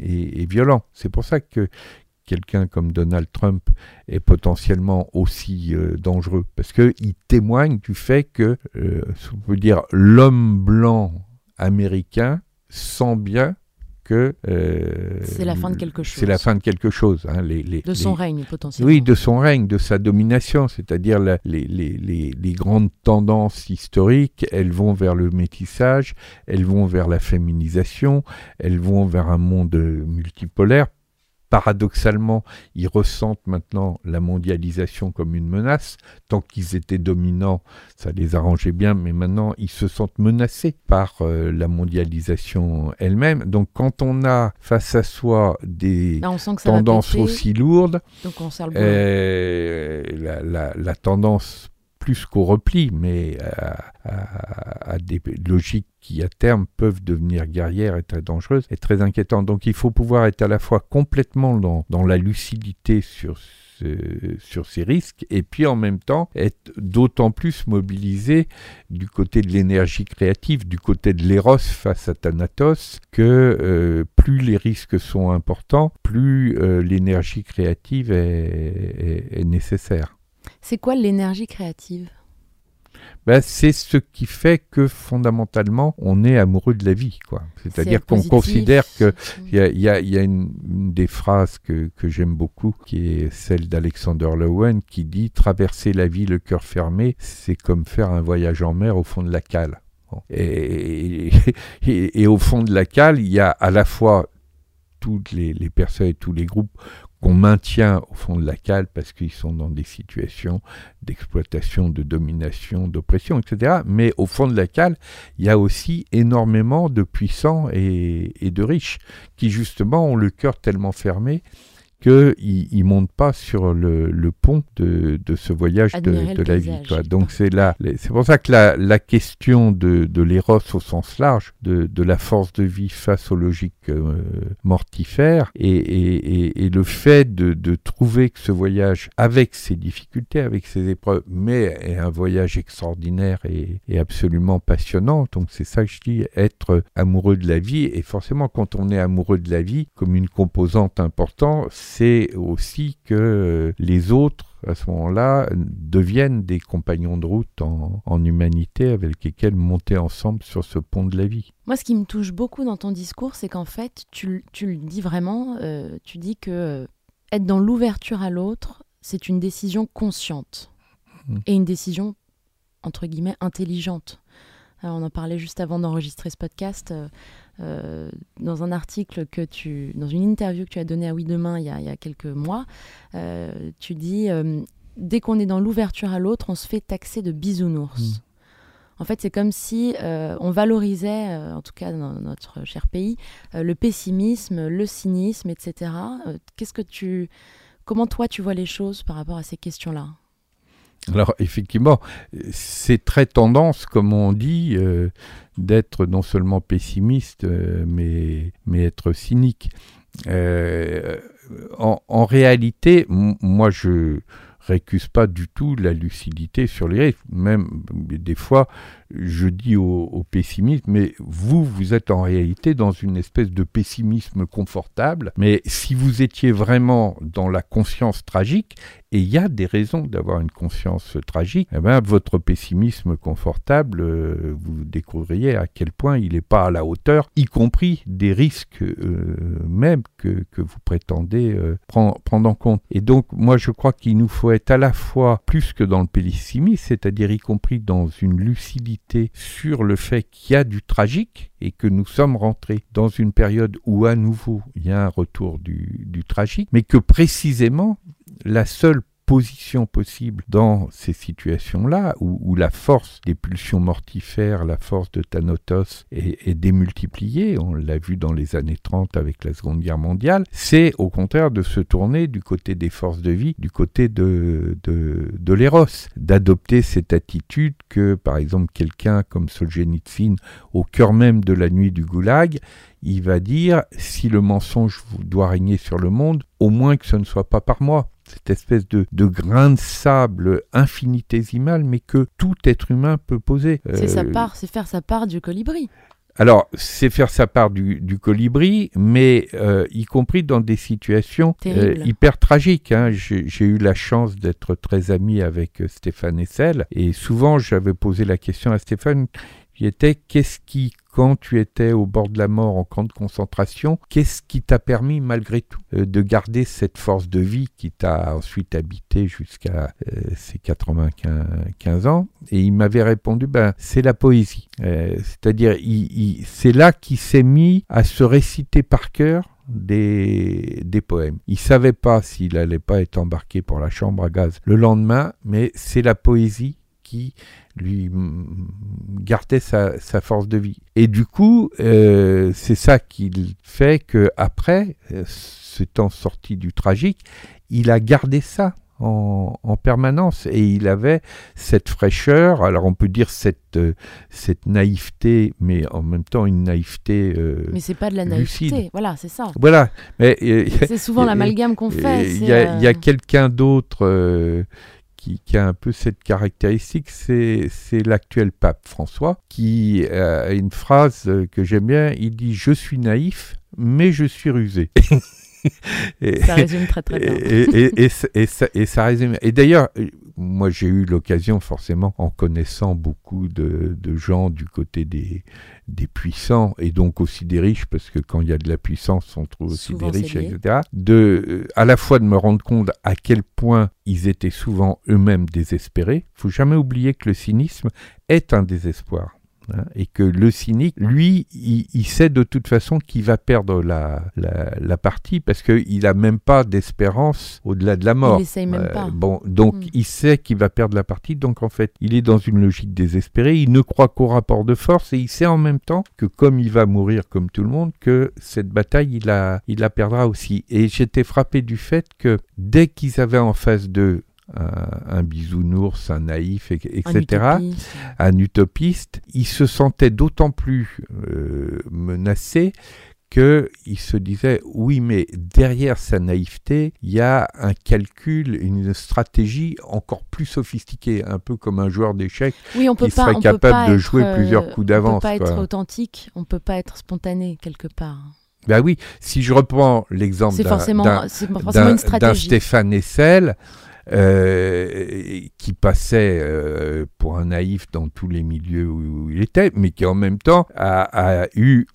[SPEAKER 8] et, violents. C'est pour ça que quelqu'un comme Donald Trump est potentiellement aussi euh, dangereux, parce qu'il témoigne du fait que, euh, on peut dire, l'homme blanc américain sent bien que
[SPEAKER 2] euh, c'est la fin de quelque chose.
[SPEAKER 8] C'est la fin de quelque chose. Hein, les, les,
[SPEAKER 2] de son
[SPEAKER 8] les,
[SPEAKER 2] règne potentiellement.
[SPEAKER 8] Oui, de son règne, de sa domination, c'est-à-dire les, les, grandes tendances historiques, elles vont vers le métissage, elles vont vers la féminisation, elles vont vers un monde multipolaire paradoxalement, ils ressentent maintenant la mondialisation comme une menace. Tant qu'ils étaient dominants, ça les arrangeait bien, mais maintenant, ils se sentent menacés par euh, la mondialisation elle-même. Donc, quand on a face à soi des
[SPEAKER 2] Là,
[SPEAKER 8] tendances aussi lourdes,
[SPEAKER 2] Donc on
[SPEAKER 8] euh, la, la, la tendance plus qu'au repli, mais à, à, à, des logiques qui à terme peuvent devenir guerrières et très dangereuses et très inquiétantes. Donc il faut pouvoir être à la fois complètement dans, dans la lucidité sur sur ces risques et puis en même temps être d'autant plus mobilisé du côté de l'énergie créative, du côté de l'éros face à Thanatos, que euh, plus les risques sont importants, plus euh, l'énergie créative est, est, est nécessaire.
[SPEAKER 2] C'est quoi l'énergie créative?
[SPEAKER 8] Ben, c'est ce qui fait que fondamentalement on est amoureux de la vie, quoi. C'est-à-dire qu'on considère que il y a, y a, y a une, une, des phrases que, que j'aime beaucoup, qui est celle d'Alexander Lowen, qui dit traverser la vie le cœur fermé, c'est comme faire un voyage en mer au fond de la cale. Et- et au fond de la cale, il y a à la fois toutes les, personnes et tous les groupes qu'on maintient au fond de la cale parce qu'ils sont dans des situations d'exploitation, de domination, d'oppression, etc. Mais au fond de la cale, il y a aussi énormément de puissants et de riches qui justement ont le cœur tellement fermé qu'ils ne montent pas sur le, le pont de, de ce voyage de, la vie. quoi. Donc c'est là, c'est pour ça que la, la question de, de l'éros au sens large, de, de la force de vie face aux logiques euh, mortifères, et, et, et, et le fait de, trouver que ce voyage, avec ses difficultés, avec ses épreuves, mais est un voyage extraordinaire et, et absolument passionnant. Donc c'est ça que je dis, être amoureux de la vie, et forcément quand on est amoureux de la vie, comme une composante importante, c'est aussi que euh, les autres à ce moment-là, deviennent des compagnons de route en, en humanité avec lesquels monter ensemble sur ce pont de la vie.
[SPEAKER 2] Moi, ce qui me touche beaucoup dans ton discours, c'est qu'en fait, tu, tu le dis vraiment, euh, tu dis que euh, être dans l'ouverture à l'autre, c'est une décision consciente
[SPEAKER 8] Mhm.
[SPEAKER 2] et une décision, entre guillemets, intelligente. Alors, on en parlait juste avant d'enregistrer ce podcast. euh, euh, dans un article que tu, dans une interview que tu as donnée à Oui Demain il y a, il y a quelques mois, euh, tu dis euh, dès qu'on est dans l'ouverture à l'autre, on se fait taxer de bisounours.
[SPEAKER 8] Mm.
[SPEAKER 2] En fait, c'est comme si euh, on valorisait, euh, en tout cas dans notre cher pays, euh, le pessimisme, le cynisme, etc. Qu'est-ce que tu, comment toi tu vois les choses par rapport à ces questions-là?
[SPEAKER 8] Alors effectivement, c'est très tendance, comme on dit, d'être non seulement pessimiste, euh, mais, être cynique. Euh, en, en réalité, moi je récuse pas du tout la lucidité sur les risques. Même des fois, je dis aux, aux pessimistes, mais vous, vous êtes en réalité dans une espèce de pessimisme confortable. Mais si vous étiez vraiment dans la conscience tragique, et il y a des raisons d'avoir une conscience tragique, eh ben, votre pessimisme confortable, euh, vous découvririez à quel point il n'est pas à la hauteur, y compris des risques euh, même que, que vous prétendez euh, prendre, prendre en compte. Et donc, moi, je crois qu'il nous faut être à la fois plus que dans le pessimisme, c'est-à-dire y compris dans une lucidité sur le fait qu'il y a du tragique et que nous sommes rentrés dans une période où à nouveau il y a un retour du, du tragique, mais que précisément la seule position possible dans ces situations-là, où, la force des pulsions mortifères, la force de Thanatos est, est démultipliée, on l'a vu dans les années 30 avec la Seconde Guerre mondiale, c'est au contraire de se tourner du côté des forces de vie, du côté de, de, de l'éros, d'adopter cette attitude que, par exemple, quelqu'un comme Solzhenitsyn, au cœur même de la nuit du goulag, il va dire si le mensonge doit régner sur le monde, au moins que ce ne soit pas par moi. Cette espèce de, de grain de sable infinitésimal, mais que tout être humain peut poser.
[SPEAKER 2] C'est sa
[SPEAKER 8] Euh,
[SPEAKER 2] part, c'est faire sa part du colibri.
[SPEAKER 8] alors, c'est faire sa part du, du colibri, mais euh, y compris dans des situations euh, hyper tragiques. hein. J'ai eu la chance d'être très ami avec Stéphane Essel, et souvent j'avais posé la question à Stéphane, qui était qu'est-ce qui, quand tu étais au bord de la mort en camp de concentration, qu'est-ce qui t'a permis malgré tout euh, de garder cette force de vie qui t'a ensuite habité jusqu'à euh, ses 95 ans? Et il m'avait répondu, ben, c'est la poésie. Euh, C'est-à-dire, c'est là qu'il s'est mis à se réciter par cœur des, des poèmes. Il savait pas s'il allait pas être embarqué pour la chambre à gaz le lendemain, mais c'est la poésie qui lui gardait sa, sa force de vie. Et du coup, euh, c'est ça qu'il fait que après, euh, s'étant sorti du tragique, il a gardé ça en, en permanence et il avait cette fraîcheur. Alors on peut dire cette euh, cette naïveté, mais en même temps une naïveté. euh,
[SPEAKER 2] Mais c'est pas de la naïveté.
[SPEAKER 8] lucide.
[SPEAKER 2] Voilà, c'est ça.
[SPEAKER 8] Voilà. Mais euh,
[SPEAKER 2] C'est souvent (laughs) l'amalgame qu'on fait.
[SPEAKER 8] il y a, quelqu'un d'autre qui, a un peu cette caractéristique, c'est l'actuel pape François, qui a une phrase euh, que j'aime bien, il dit « Je suis naïf, mais je suis rusé ». Et-
[SPEAKER 2] Ça résume très très bien.
[SPEAKER 8] et, et- et ça- résume. Et d'ailleurs, moi j'ai eu l'occasion, forcément, en connaissant beaucoup de, de gens du côté des, des puissants et donc aussi des riches, parce que quand il y a de la puissance, on trouve aussi
[SPEAKER 2] Souvent,
[SPEAKER 8] des riches, etc. De, euh, à la fois de me rendre compte à quel point ils étaient souvent eux-mêmes désespérés. Il faut jamais oublier que le cynisme est un désespoir. Hein, et que le cynique, lui, il, il sait de toute façon qu'il va perdre la, la, la partie parce qu'il n'a même pas d'espérance au-delà de la mort.
[SPEAKER 2] Il essaye même pas.
[SPEAKER 8] Bon, donc
[SPEAKER 2] Mm.
[SPEAKER 8] il sait qu'il va perdre la partie, donc en fait, il est dans une logique désespérée, il ne croit qu'au rapport de force et il sait en même temps que comme il va mourir comme tout le monde, que cette bataille, il la, il la perdra aussi. Et j'étais frappé du fait que dès qu'ils avaient en face d'eux un, un bisounours, un naïf,
[SPEAKER 2] Un
[SPEAKER 8] etc.,
[SPEAKER 2] utopiste.
[SPEAKER 8] un utopiste, il se sentait d'autant plus euh, menacé qu'il se disait oui mais derrière sa naïveté il y a un calcul une stratégie encore plus sophistiquée un peu comme un joueur d'échecs
[SPEAKER 2] Oui, on
[SPEAKER 8] qui
[SPEAKER 2] pas,
[SPEAKER 8] serait
[SPEAKER 2] on
[SPEAKER 8] capable de
[SPEAKER 2] être,
[SPEAKER 8] jouer
[SPEAKER 2] euh,
[SPEAKER 8] plusieurs coups
[SPEAKER 2] On
[SPEAKER 8] d'avance,
[SPEAKER 2] peut pas être authentique, on peut pas être spontané quelque part.
[SPEAKER 8] ben oui si je reprends l'exemple d'un-. Stéphane Hessel euh, qui passait euh, pour un naïf dans tous les milieux où, il était, mais qui en même temps a, a eu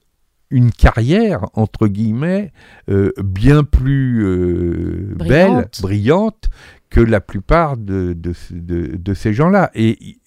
[SPEAKER 8] une carrière, entre guillemets, euh, bien plus euh, belle,
[SPEAKER 2] Brillante.
[SPEAKER 8] brillante que la plupart de, de, de- de ces gens-là. Et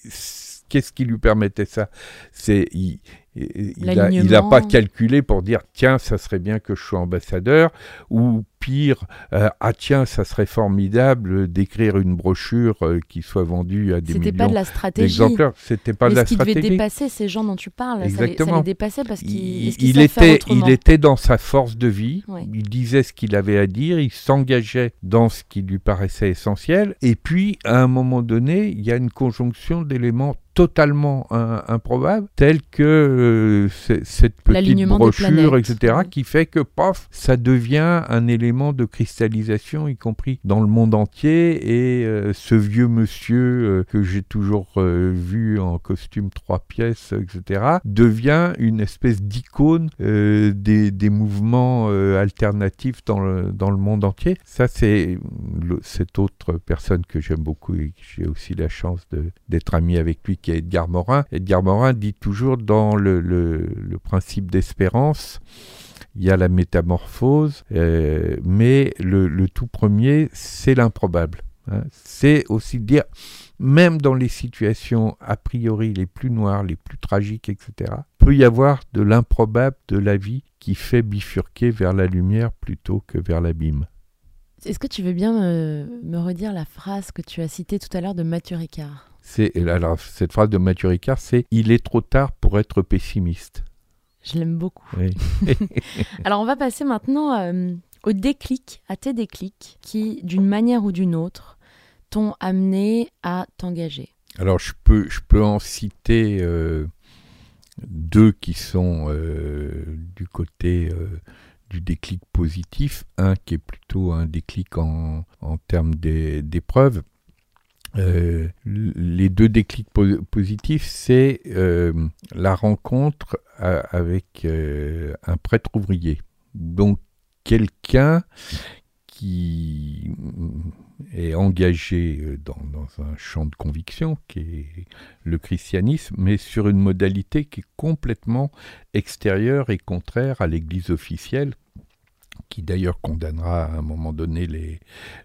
[SPEAKER 8] qu'est-ce qui lui permettait ça? C'est il, il a, il a
[SPEAKER 2] L'alignement.
[SPEAKER 8] pas calculé pour dire tiens ça serait bien que je sois ambassadeur ou pire euh, ah tiens ça serait formidable d'écrire une brochure euh, qui soit vendue à des
[SPEAKER 2] C'était pas
[SPEAKER 8] millions
[SPEAKER 2] de la stratégie.
[SPEAKER 8] c'était pas
[SPEAKER 2] Mais
[SPEAKER 8] de la
[SPEAKER 2] qui devait
[SPEAKER 8] stratégie
[SPEAKER 2] dépasser ces gens dont tu parles, ça les, ça
[SPEAKER 8] Exactement.
[SPEAKER 2] les dépassait parce qu'ils
[SPEAKER 8] il,
[SPEAKER 2] est-ce qu'ils
[SPEAKER 8] il
[SPEAKER 2] savent faire
[SPEAKER 8] était, il était dans sa force de vie,
[SPEAKER 2] Ouais.
[SPEAKER 8] il disait ce qu'il avait à dire, il s'engageait dans ce qui lui paraissait essentiel, et puis à un moment donné, il y a une conjonction d'éléments totalement im- improbables, tels que euh, cette petite brochure, etc., qui fait que, paf, ça devient un élément de cristallisation, y compris dans le monde entier, et euh, ce vieux monsieur euh, que j'ai toujours vu en costume trois pièces, etc., devient une espèce d'icône des, des mouvements alternatifs dans le, dans le monde entier. Ça, c'est cette autre personne que j'aime beaucoup et que j'ai aussi la chance d'être ami avec lui, qui est Edgar Morin. Edgar Morin dit toujours dans le, principe d'espérance, il y a la métamorphose, euh, mais le, tout premier, c'est l'improbable. hein. C'est aussi dire, même dans les situations a priori les plus noires, les plus tragiques, etc., peut y avoir de l'improbable de la vie qui fait bifurquer vers la lumière plutôt que vers l'abîme.
[SPEAKER 2] Est-ce que tu veux bien me, me redire la phrase que tu as citée tout à l'heure de Mathieu Ricard?
[SPEAKER 8] C'est alors cette phrase de Mathieu Ricard, c'est il est trop tard pour être pessimiste.
[SPEAKER 2] Je l'aime beaucoup.
[SPEAKER 8] Oui. (laughs)
[SPEAKER 2] Alors on va passer maintenant euh, au déclic, à tes déclics qui, d'une manière ou d'une autre, t'ont amené à t'engager.
[SPEAKER 8] Alors je peux, je peux en citer euh, deux qui sont euh, du côté du déclic positif. Un qui est plutôt un déclic en, en termes d'é- d'épreuves. Euh, les deux déclics po- positifs, c'est euh, la rencontre a- avec euh, un prêtre ouvrier. Donc quelqu'un qui est engagé euh, dans un champ de conviction qui est le christianisme, mais sur une modalité qui est complètement extérieure et contraire à l'Église officielle, qui d'ailleurs condamnera à un moment donné les,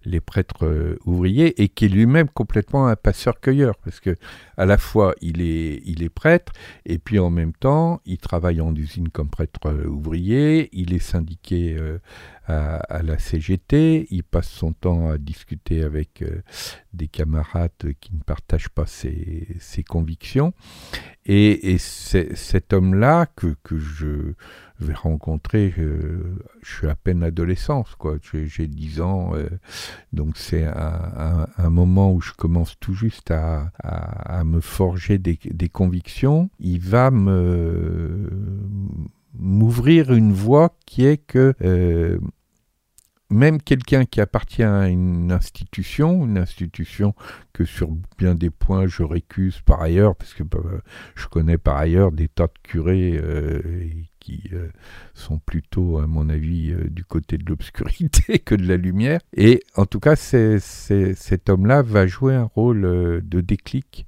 [SPEAKER 8] les prêtres euh, ouvriers, et qui est lui-même complètement un passeur-cueilleur, parce que à la fois il est, il est prêtre, et puis en même temps il travaille en usine comme prêtre euh, ouvrier, il est syndiqué euh, à, la CGT, il passe son temps à discuter avec des camarades qui ne partagent pas ses, ses convictions. Et, et cet homme-là que, que je vais rencontrer, euh, je suis à peine adolescent, quoi. J'ai, j'ai 10 ans, euh, donc c'est un, moment où je commence tout juste à, me forger des, convictions. Il va m'ouvrir une voie qui est que euh, même quelqu'un qui appartient à une institution, une institution que sur bien des points je récuse par ailleurs, parce que bah, je connais par ailleurs des tas de curés euh, qui euh, sont plutôt, à mon avis, euh, du côté de l'obscurité (laughs) que de la lumière. Et en tout cas, c'est, cet homme-là va jouer un rôle euh, de déclic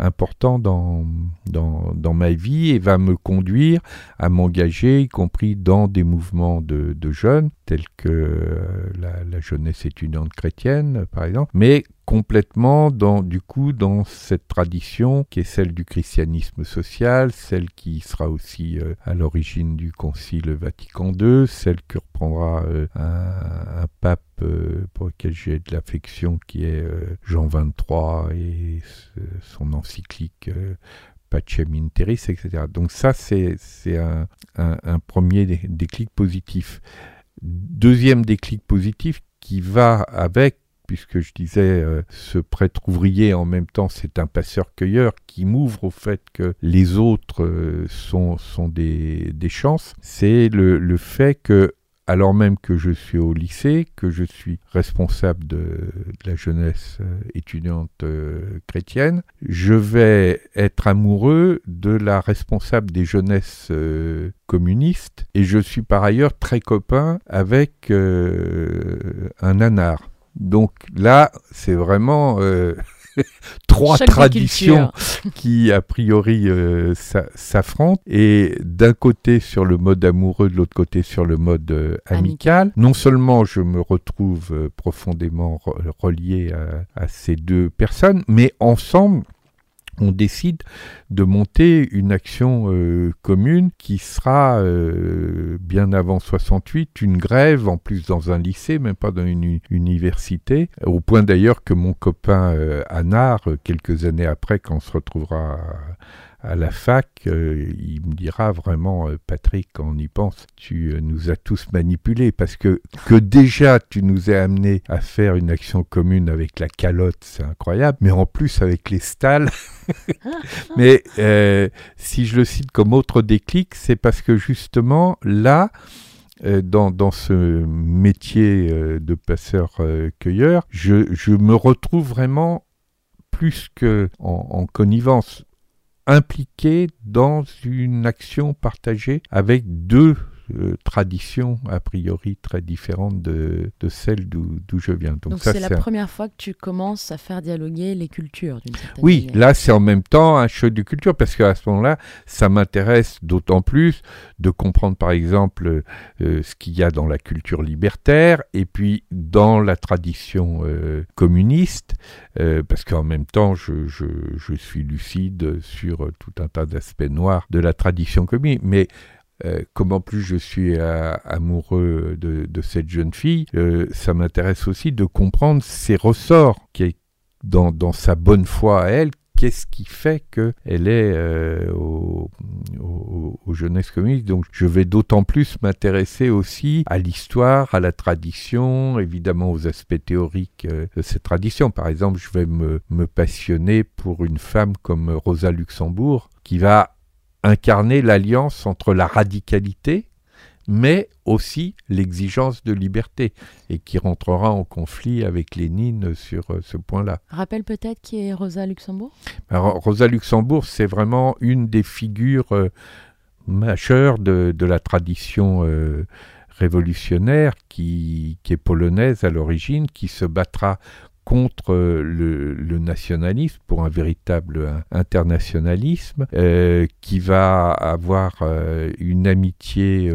[SPEAKER 8] important dans, dans, ma vie et va me conduire à m'engager, y compris dans des mouvements de, jeunes, tels que la, la jeunesse étudiante chrétienne, par exemple, mais complètement dans, du coup, dans cette tradition qui est celle du christianisme social, celle qui sera aussi euh, à l'origine du Concile Vatican II, celle que reprendra euh, un, pape euh, pour lequel j'ai de l'affection, qui est Jean XXIII et son encyclique Pacem in etc. Donc ça, c'est un, premier déclic positif. Deuxième déclic positif qui va avec puisque je disais euh, ce prêtre ouvrier en même temps c'est un passeur-cueilleur qui m'ouvre au fait que les autres euh, sont, des, chances, c'est le, fait que alors même que je suis au lycée, que je suis responsable de, la jeunesse euh, étudiante chrétienne, je vais être amoureux de la responsable des jeunesses communistes et je suis par ailleurs très copain avec un anard. Donc là, c'est vraiment (laughs) trois traditions qui, a priori, euh, s'affrontent. Et d'un côté sur le mode amoureux, de l'autre côté sur le mode euh, amical. Non seulement je me retrouve euh, profondément relié à, ces deux personnes, mais ensemble, on décide de monter une action euh, commune qui sera euh, bien avant 68 une grève en plus dans un lycée même pas dans une université au point d'ailleurs que mon copain euh, Anard quelques années après quand on se retrouvera la fac, euh, il me dira vraiment, euh, Patrick, quand on y pense, tu euh, nous as tous manipulés parce que que déjà tu nous as amené à faire une action commune avec la calotte, c'est incroyable, mais en plus avec les stalles. (laughs) mais si je le cite comme autre déclic, c'est parce que justement là, dans, dans, ce métier de passeur-cueilleur, je, je, me retrouve vraiment plus que en connivence impliqué dans une action partagée avec deux euh, traditions a priori très différentes de, de celles d'où je viens.
[SPEAKER 2] Donc, c'est la première fois que tu commences à faire dialoguer les cultures
[SPEAKER 8] Oui, là c'est en même temps un choc de culture parce qu'à ce moment-là, ça m'intéresse d'autant plus de comprendre par exemple euh, ce qu'il y a dans la culture libertaire et puis dans la tradition euh, communiste parce qu'en même temps je, je, je, suis lucide sur tout un tas d'aspects noirs de la tradition communiste. Mais euh, comme en plus je suis euh, amoureux de, cette jeune fille, euh, ça m'intéresse aussi de comprendre ses ressorts, qui est dans, sa bonne foi à elle, qu'est-ce qui fait qu'elle est aux au, jeunesses communistes. Donc je vais d'autant plus m'intéresser aussi à l'histoire, à la tradition, évidemment aux aspects théoriques de cette tradition. Par exemple, je vais me, me passionner pour une femme comme Rosa Luxembourg, qui va incarner l'alliance entre la radicalité, mais aussi l'exigence de liberté, et qui rentrera en conflit avec Lénine sur euh, ce point-là.
[SPEAKER 2] Rappelle peut-être qui est Rosa Luxembourg?
[SPEAKER 8] Rosa Luxembourg, c'est vraiment une des figures euh, majeures de, la tradition euh, révolutionnaire qui, qui, est polonaise à l'origine, qui se battra contre euh, le, nationalisme, pour un véritable internationalisme, euh, qui va avoir euh, une amitié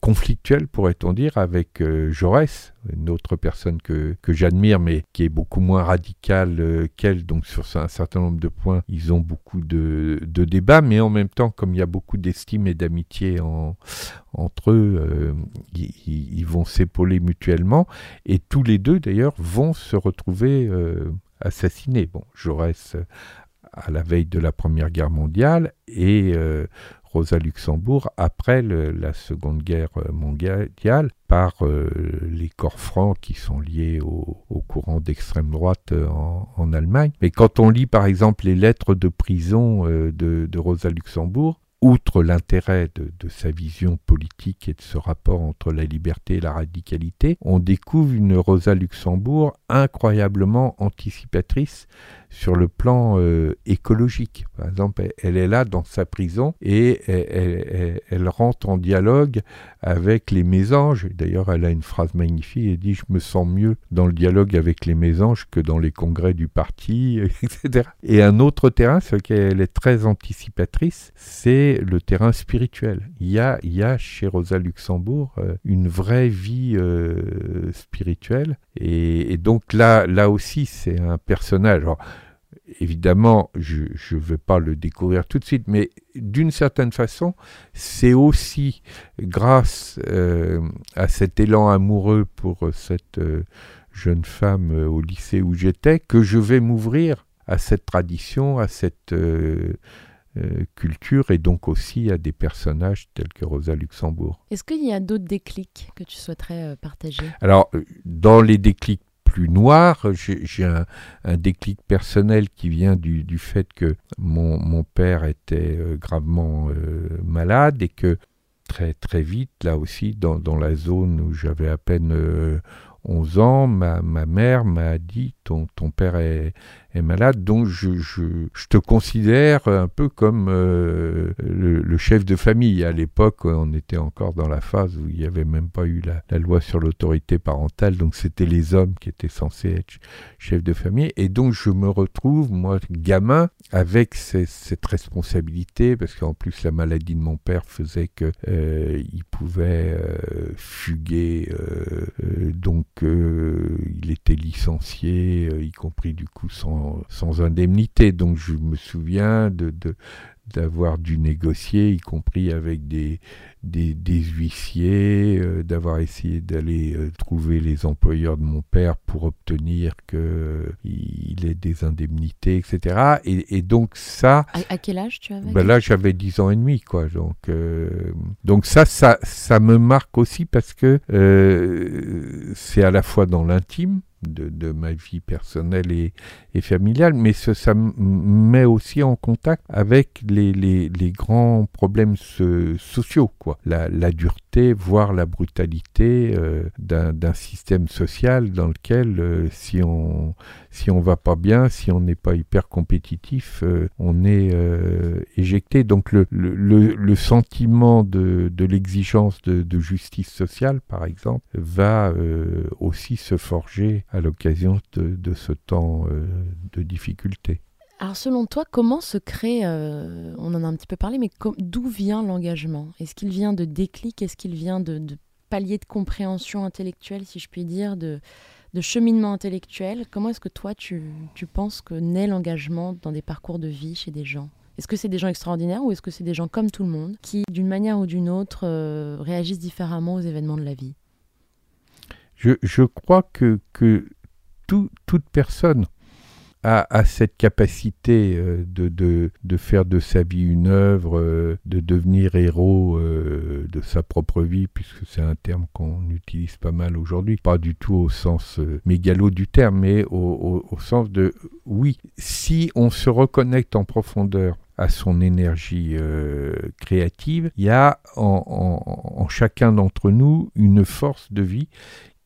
[SPEAKER 8] conflictuelle, pourrait-on dire, avec Jaurès, une autre personne que, que j'admire, mais qui est beaucoup moins radicale qu'elle. Donc sur un certain nombre de points, ils ont beaucoup de, de débats, mais en même temps, comme il y a beaucoup d'estime et d'amitié en, entre eux, ils, ils vont s'épauler mutuellement, et tous les deux, d'ailleurs, vont se retrouver euh, assassiné. Bon, Jaurès euh, à la veille de la Première Guerre mondiale et euh, Rosa Luxembourg après la Seconde Guerre mondiale par les corps francs qui sont liés au, courant d'extrême droite en, Allemagne. Mais quand on lit par exemple les lettres de prison de, Rosa Luxembourg, outre l'intérêt de, sa vision politique et de ce rapport entre la liberté et la radicalité, on découvre une Rosa Luxembourg incroyablement anticipatrice sur le plan euh, écologique. Par exemple, elle, est là dans sa prison et elle, rentre en dialogue avec les mésanges. D'ailleurs, elle a une phrase magnifique, elle dit « Je me sens mieux dans le dialogue avec les mésanges que dans les congrès du parti, (laughs) etc. » Et un autre terrain sur lequel elle est très anticipatrice, c'est le terrain spirituel. Il y a, il y a chez Rosa Luxembourg euh, une vraie vie euh, spirituelle. Et, donc là, là aussi, c'est un personnage. Évidemment, je ne vais pas le découvrir tout de suite, mais d'une certaine façon, c'est aussi grâce euh, à cet élan amoureux pour cette jeune femme au lycée où j'étais que je vais m'ouvrir à cette tradition, à cette euh, culture et donc aussi à des personnages tels que Rosa Luxembourg.
[SPEAKER 2] Est-ce qu'il y a d'autres déclics que tu souhaiterais euh, partager?
[SPEAKER 8] Alors, euh, dans les déclics plus noirs, j'ai un, déclic personnel qui vient du, fait que mon, père était gravement malade et que très très vite, là aussi, dans, la zone où j'avais à peine 11 ans, ma, mère m'a dit ton père est, est malade, donc je, je, je, te considère un peu comme euh, le, chef de famille. À l'époque, on était encore dans la phase où il n'y avait même pas eu la, la loi sur l'autorité parentale, donc c'était les hommes qui étaient censés être chefs de famille. Et donc je me retrouve, moi, gamin, avec cette responsabilité, parce qu'en plus la maladie de mon père faisait qu'il euh, pouvait euh, fuguer, donc il était licencié, y compris du coup sans, sans indemnité. Donc je me souviens de, de d'avoir dû négocier, y compris avec des, des, huissiers, euh, d'avoir essayé d'aller euh, trouver les employeurs de mon père pour obtenir qu'il euh, ait des indemnités, etc. Et, donc ça...
[SPEAKER 2] À, quel âge tu avais
[SPEAKER 8] ben Là, j'avais 10 ans et demi, quoi. Donc, donc ça, ça, ça me marque aussi parce que c'est à la fois dans l'intime, de, ma vie personnelle et, familiale, mais ça me met aussi en contact avec les, les, grands problèmes sociaux, quoi. La, la dureté, voire la brutalité euh, d'un système social dans lequel, euh, si on si on va pas bien, si on n'est pas hyper compétitif, euh, on est éjecté. Donc le, le, le sentiment de, de l'exigence de, de, justice sociale, par exemple, va aussi se forger à l'occasion de, ce temps euh, de difficulté.
[SPEAKER 2] Alors selon toi, comment se crée, euh, on en a un petit peu parlé, mais d'où vient l'engagement? Est-ce qu'il vient de déclic? Est-ce qu'il vient de, de paliers de compréhension intellectuelle, si je puis dire, de, de cheminement intellectuel? Comment est-ce que toi, tu, tu penses que naît l'engagement dans des parcours de vie chez des gens? Est-ce que c'est des gens extraordinaires ou est-ce que c'est des gens comme tout le monde qui, d'une manière ou d'une autre, euh, réagissent différemment aux événements de la vie?
[SPEAKER 8] Je, crois que, que toute personne a, cette capacité euh, de, de, faire de sa vie une œuvre, euh, de devenir héros euh, de sa propre vie, puisque c'est un terme qu'on utilise pas mal aujourd'hui, pas du tout au sens mégalo du terme, mais au, sens de oui, si on se reconnecte en profondeur à son énergie créative, il y a en chacun d'entre nous une force de vie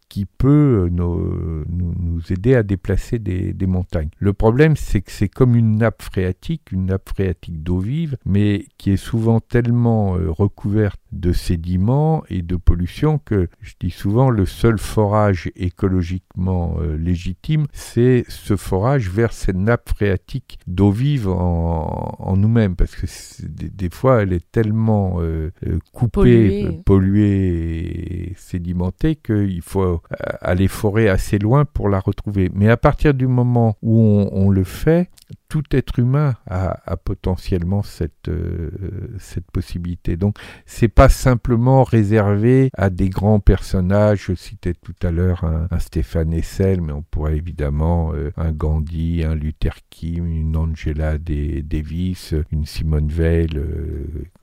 [SPEAKER 8] qui peut nous, nous, aider à déplacer des, des montagnes. Le problème, c'est que c'est comme une nappe phréatique, une nappe phréatique d'eau vive, mais qui est souvent tellement euh, recouverte de sédiments et de pollution que je dis souvent le seul forage écologiquement euh, légitime, c'est ce forage vers cette nappe phréatique d'eau vive en, en nous-mêmes, parce que des, fois, elle est tellement euh, coupée, polluée et sédimentée qu'il faut euh, aller forer assez loin pour la retrouver. Mais à partir du moment où on, le fait, tout être humain a, potentiellement cette, euh, cette possibilité. Donc, c'est pas simplement réservé à des grands personnages. Je citais tout à l'heure un, Stéphane Hessel, mais on pourrait évidemment euh, un Gandhi, un Luther King, une Angela Davis, une Simone Veil,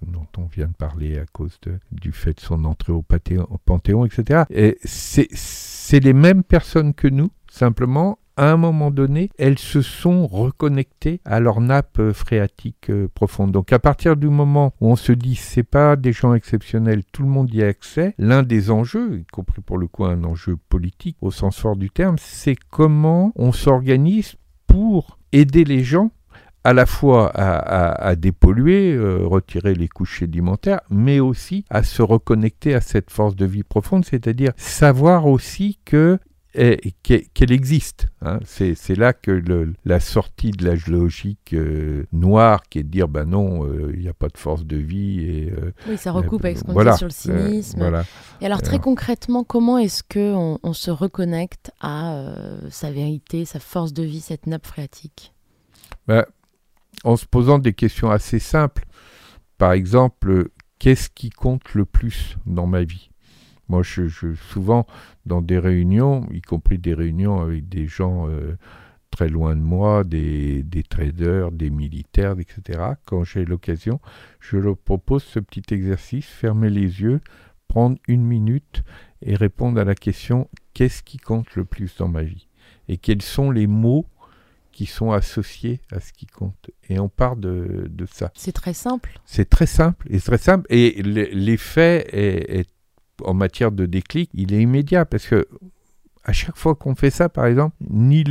[SPEAKER 8] dont on vient de parler à cause du fait de son entrée au, Panthéon, etc. Et c'est les mêmes personnes que nous, simplement à un moment donné, elles se sont reconnectées à leur nappe euh, phréatique euh, profonde. Donc à partir du moment où on se dit c'est pas des gens exceptionnels, tout le monde y a accès, l'un des enjeux, y compris pour le coup un enjeu politique au sens fort du terme, c'est comment on s'organise pour aider les gens à la fois à, à- dépolluer, euh, retirer les couches sédimentaires, mais aussi à se reconnecter à cette force de vie profonde, c'est-à-dire savoir aussi qu'e- qu'elle existe. hein. C'est là que le- la sortie de l'âge logique euh, noir, qui est de dire, ben non, euh, il n'y a pas de force de vie, et euh,
[SPEAKER 2] Oui, ça recoupe avec ce qu'on
[SPEAKER 8] voilà,
[SPEAKER 2] dit sur le
[SPEAKER 8] euh,
[SPEAKER 2] cynisme.
[SPEAKER 8] voilà.
[SPEAKER 2] Et alors très concrètement, comment est-ce que on, on se reconnecte à euh, sa vérité, sa force de vie, cette nappe phréatique?
[SPEAKER 8] Ben, en se posant des questions assez simples. Par exemple, euh, qu'est-ce qui compte le plus dans ma vie? Moi, je, je- souvent, dans des réunions, y compris des réunions avec des gens euh, très loin de moi, des, des traders, des militaires, etc., quand j'ai l'occasion, je leur propose ce petit exercice, fermer les yeux, prendre une minute et répondre à la question qu'est-ce qui compte le plus dans ma vie? Et quels sont les mots qui sont associés à ce qui compte? Et on part de, de ça.
[SPEAKER 2] C'est très simple.
[SPEAKER 8] C'est très simple et très simple. Et l'effet est, est- en matière de déclic, il est immédiat parce que à chaque fois qu'on fait ça, par exemple, ni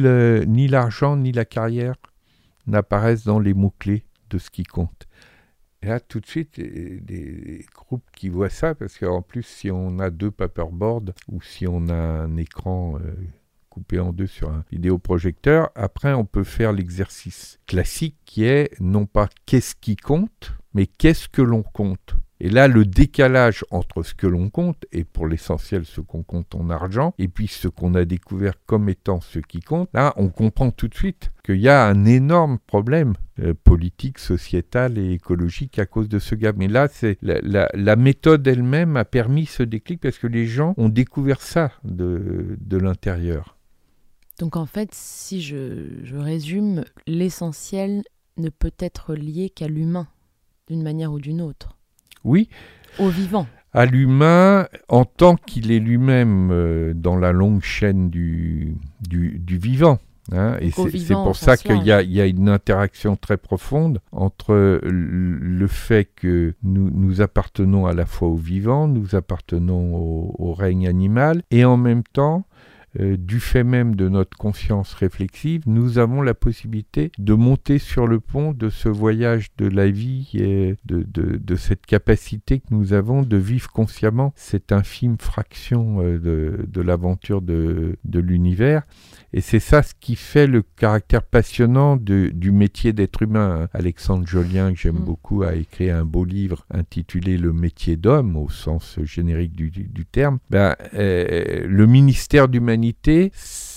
[SPEAKER 8] l'argent ni la carrière n'apparaissent dans les mots clés de ce qui compte. Et là, tout de suite, des groupes qui voient ça, parce qu'en plus, si on a deux paperboards ou si on a un écran euh, coupé en deux sur un vidéoprojecteur, après, on peut faire l'exercice classique qui est non pas qu'est-ce qui compte, mais qu'est-ce que l'on compte. Et là, le décalage entre ce que l'on compte, et pour l'essentiel ce qu'on compte en argent, et puis ce qu'on a découvert comme étant ce qui compte, là, on comprend tout de suite qu'il y a un énorme problème euh, politique, sociétal et écologique à cause de ce gap. Mais là, c'est la, méthode elle-même a permis ce déclic parce que les gens ont découvert ça de, de l'intérieur.
[SPEAKER 2] Donc en fait, si je, je résume, l'essentiel ne peut être lié qu'à l'humain, d'une manière ou d'une autre,
[SPEAKER 8] Oui,
[SPEAKER 2] au vivant.
[SPEAKER 8] à l'humain en tant qu'il est lui-même euh, dans la longue chaîne du, du, du vivant. hein. et c'est pour ça qu'il y a,
[SPEAKER 2] large.
[SPEAKER 8] il y a une interaction très profonde entre le fait que nous, nous appartenons à la fois au vivant, nous appartenons au, au règne animal, et en même temps, euh, du fait même de notre conscience réflexive, nous avons la possibilité de monter sur le pont de ce voyage de la vie et de, de- de cette capacité que nous avons de vivre consciemment cette infime fraction euh, de, de l'aventure de, de l'univers. Et c'est ça ce qui fait le caractère passionnant de- du métier d'être humain. Alexandre Jolien, que j'aime
[SPEAKER 2] Mm.
[SPEAKER 8] beaucoup, a écrit un beau livre intitulé Le métier d'homme, au sens générique du terme. Ben, euh, le ministère d'humanité,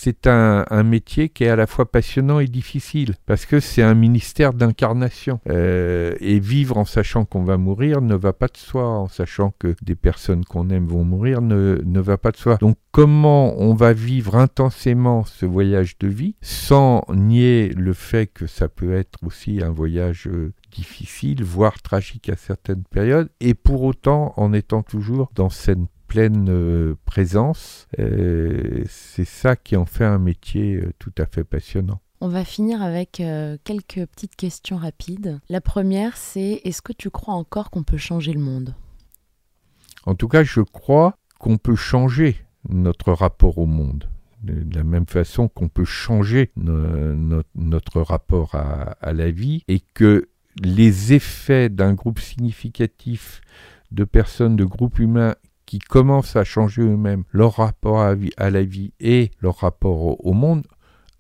[SPEAKER 8] c'est un, métier qui est à la fois passionnant et difficile, parce que c'est un ministère d'incarnation. Euh, et vivre en sachant qu'on va mourir ne va pas de soi, en sachant que des personnes qu'on aime vont mourir ne, ne va pas de soi. Donc comment on va vivre intensément ce voyage de vie sans nier le fait que ça peut être aussi un voyage euh, difficile, voire tragique à certaines périodes, et pour autant en étant toujours dans cette pleine euh, présence, euh, c'est ça qui en fait un métier euh, tout à fait passionnant.
[SPEAKER 2] On va finir avec quelques petites questions rapides. La première, c'est est-ce que tu crois encore qu'on peut changer le monde?
[SPEAKER 8] En tout cas, je crois qu'on peut changer notre rapport au monde. De la même façon qu'on peut changer no- no- notre rapport à, à la vie et que les effets d'un groupe significatif de personnes, de groupes humains qui commencent à changer eux-mêmes leur rapport à, la vie et leur rapport au, au monde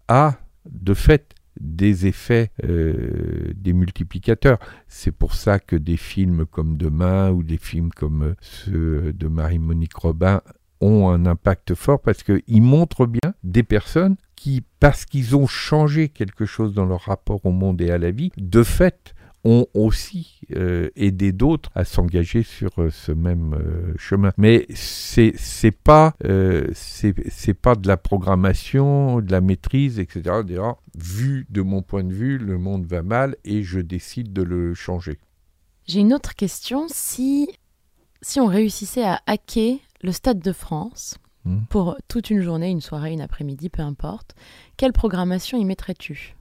[SPEAKER 8] a de fait des effets euh, des multiplicateurs. C'est pour ça que des films comme Demain ou des films comme euh, ceux de Marie-Monique Robin ont un impact fort parce qu'ils montrent bien des personnes qui, parce qu'ils ont changé quelque chose dans leur rapport au monde et à la vie, de fait, ont aussi euh, aidé d'autres à s'engager sur euh, ce même euh, chemin. Mais c'est c'est pas c'est c'est pas de la programmation, de la maîtrise, etc. D'ailleurs, vu de mon point de vue, le monde va mal et je décide de le changer.
[SPEAKER 2] J'ai une autre question. Si, si on réussissait à hacker le Stade de France
[SPEAKER 8] Hmm.
[SPEAKER 2] pour toute une journée, une soirée, une après-midi, peu importe, quelle programmation y mettrais-tu?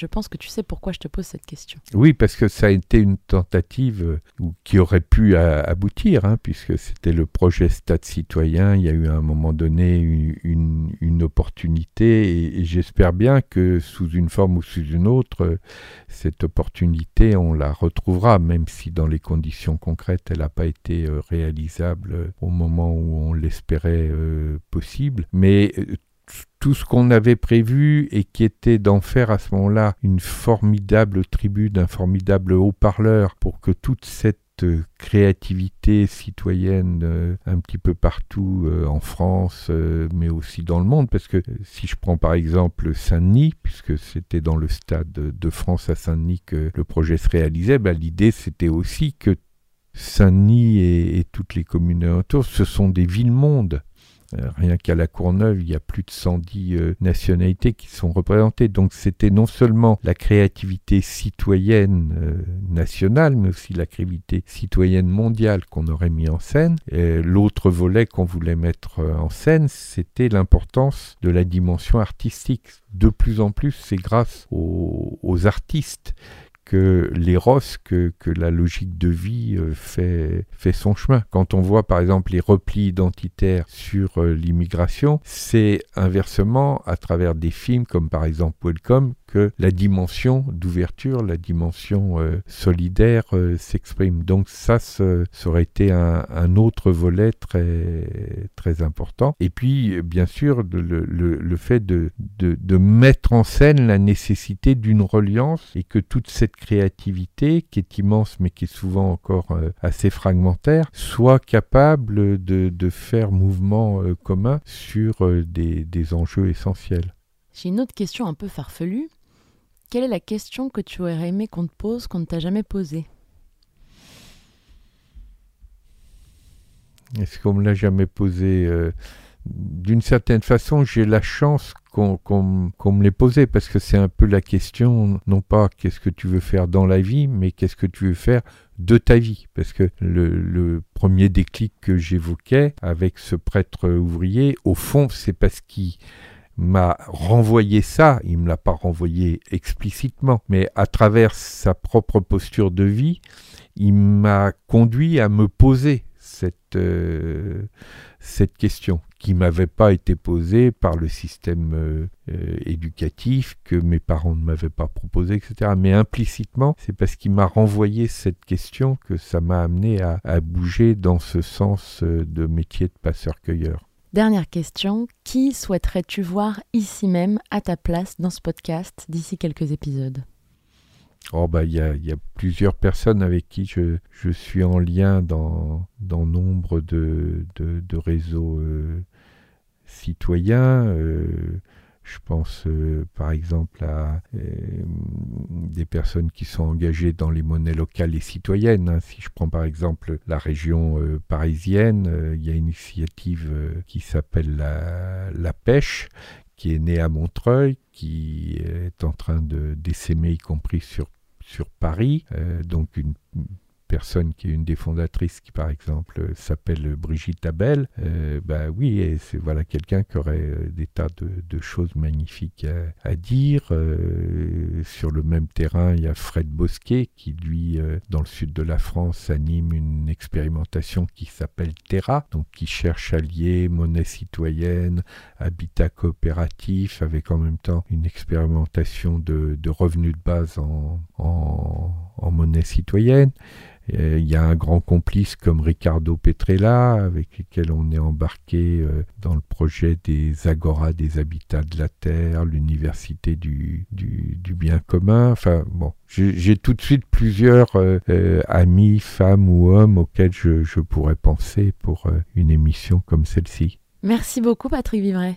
[SPEAKER 2] Je pense que tu sais pourquoi je te pose cette question.
[SPEAKER 8] Oui, parce que ça a été une tentative euh, qui aurait pu a- aboutir, hein, puisque c'était le projet Stade citoyen. Il y a eu à un moment donné une, opportunité, et, j'espère bien que sous une forme ou sous une autre, euh, cette opportunité, on la retrouvera, même si dans les conditions concrètes, elle n'a pas été euh, réalisable euh, au moment où on l'espérait euh, possible. Mais euh, tout ce qu'on avait prévu et qui était d'en faire à ce moment-là une formidable tribune, un formidable haut-parleur pour que toute cette euh, créativité citoyenne euh, un petit peu partout euh, en France, mais aussi dans le monde, parce que si je prends par exemple Saint-Denis, puisque c'était dans le stade de France à Saint-Denis que le projet se réalisait, bah, l'idée c'était aussi que Saint-Denis et, et toutes les communes autour, ce sont des villes-mondes. Euh, Rien qu'à la Courneuve, il y a plus de 110 euh, nationalités qui sont représentées. Donc c'était non seulement la créativité citoyenne euh, nationale, mais aussi la créativité citoyenne mondiale qu'on aurait mis en scène. L'autre volet qu'on voulait mettre en scène, c'était l'importance de la dimension artistique. De plus en plus, c'est grâce aux artistes que l'éros, que, la logique de vie euh, fait, fait son chemin. Quand on voit par exemple les replis identitaires sur euh, l'immigration, c'est inversement à travers des films comme par exemple Welcome que la dimension d'ouverture, la dimension euh, solidaire euh, s'exprime. Donc ça, ça aurait été un, autre volet très, important. Et puis, bien sûr, le, fait de, mettre en scène la nécessité d'une reliance et que toute cette créativité, qui est immense mais qui est souvent encore euh, assez fragmentaire, soit capable de, faire mouvement commun sur des enjeux essentiels.
[SPEAKER 2] J'ai une autre question un peu farfelue. Quelle est la question que tu aurais aimé qu'on te pose qu'on ne t'a jamais posée?
[SPEAKER 8] Est-ce qu'on me l'a jamais posé euh, D'une certaine façon, j'ai la chance qu'on me l'ait posé parce que c'est un peu la question, non pas qu'est-ce que tu veux faire dans la vie, mais qu'est-ce que tu veux faire de ta vie. Parce que le, le premier déclic que j'évoquais avec ce prêtre ouvrier, au fond, c'est parce qu'il m'a renvoyé ça, il me l'a pas renvoyé explicitement, mais à travers sa propre posture de vie, il m'a conduit à me poser cette, euh, cette question qui m'avait pas été posée par le système euh, euh, éducatif que mes parents ne m'avaient pas proposé, etc. Mais implicitement, c'est parce qu'il m'a renvoyé cette question que ça m'a amené à, bouger dans ce sens de métier de passeur-cueilleur.
[SPEAKER 2] Dernière question, qui souhaiterais-tu voir ici même à ta place dans ce podcast d'ici quelques épisodes?
[SPEAKER 8] Oh bah il y a, plusieurs personnes avec qui je, suis en lien dans, dans nombre de, de, de réseaux euh, citoyens. euh, je pense euh, par exemple à euh, des personnes qui sont engagées dans les monnaies locales et citoyennes. hein. Si je prends par exemple la région euh, parisienne, il y a une initiative qui s'appelle la, pêche, qui est née à Montreuil, qui est en train de d'essaimer, y compris sur sur Paris. Donc une personne qui est une des fondatrices, qui par exemple euh, s'appelle Brigitte Abel, euh, bah oui, et c'est voilà quelqu'un qui aurait euh, des tas de, choses magnifiques à, dire. Euh, sur le même terrain, il y a Fred Bosquet qui, lui, dans le sud de la France, anime une expérimentation qui s'appelle Terra, donc qui cherche à lier monnaie citoyenne, habitat coopératif, avec en même temps une expérimentation de, revenus de base en, en monnaie citoyenne. Euh, Il y a un grand complice comme Ricardo Petrella, avec lequel on est embarqué euh, dans le projet des Agora des habitats de la Terre, l'université du, du, bien commun. Enfin, bon, j'ai tout de suite plusieurs euh, amis, femmes ou hommes auxquels je, je pourrais penser pour une émission comme celle-ci.
[SPEAKER 2] Merci beaucoup Patrick Vivray.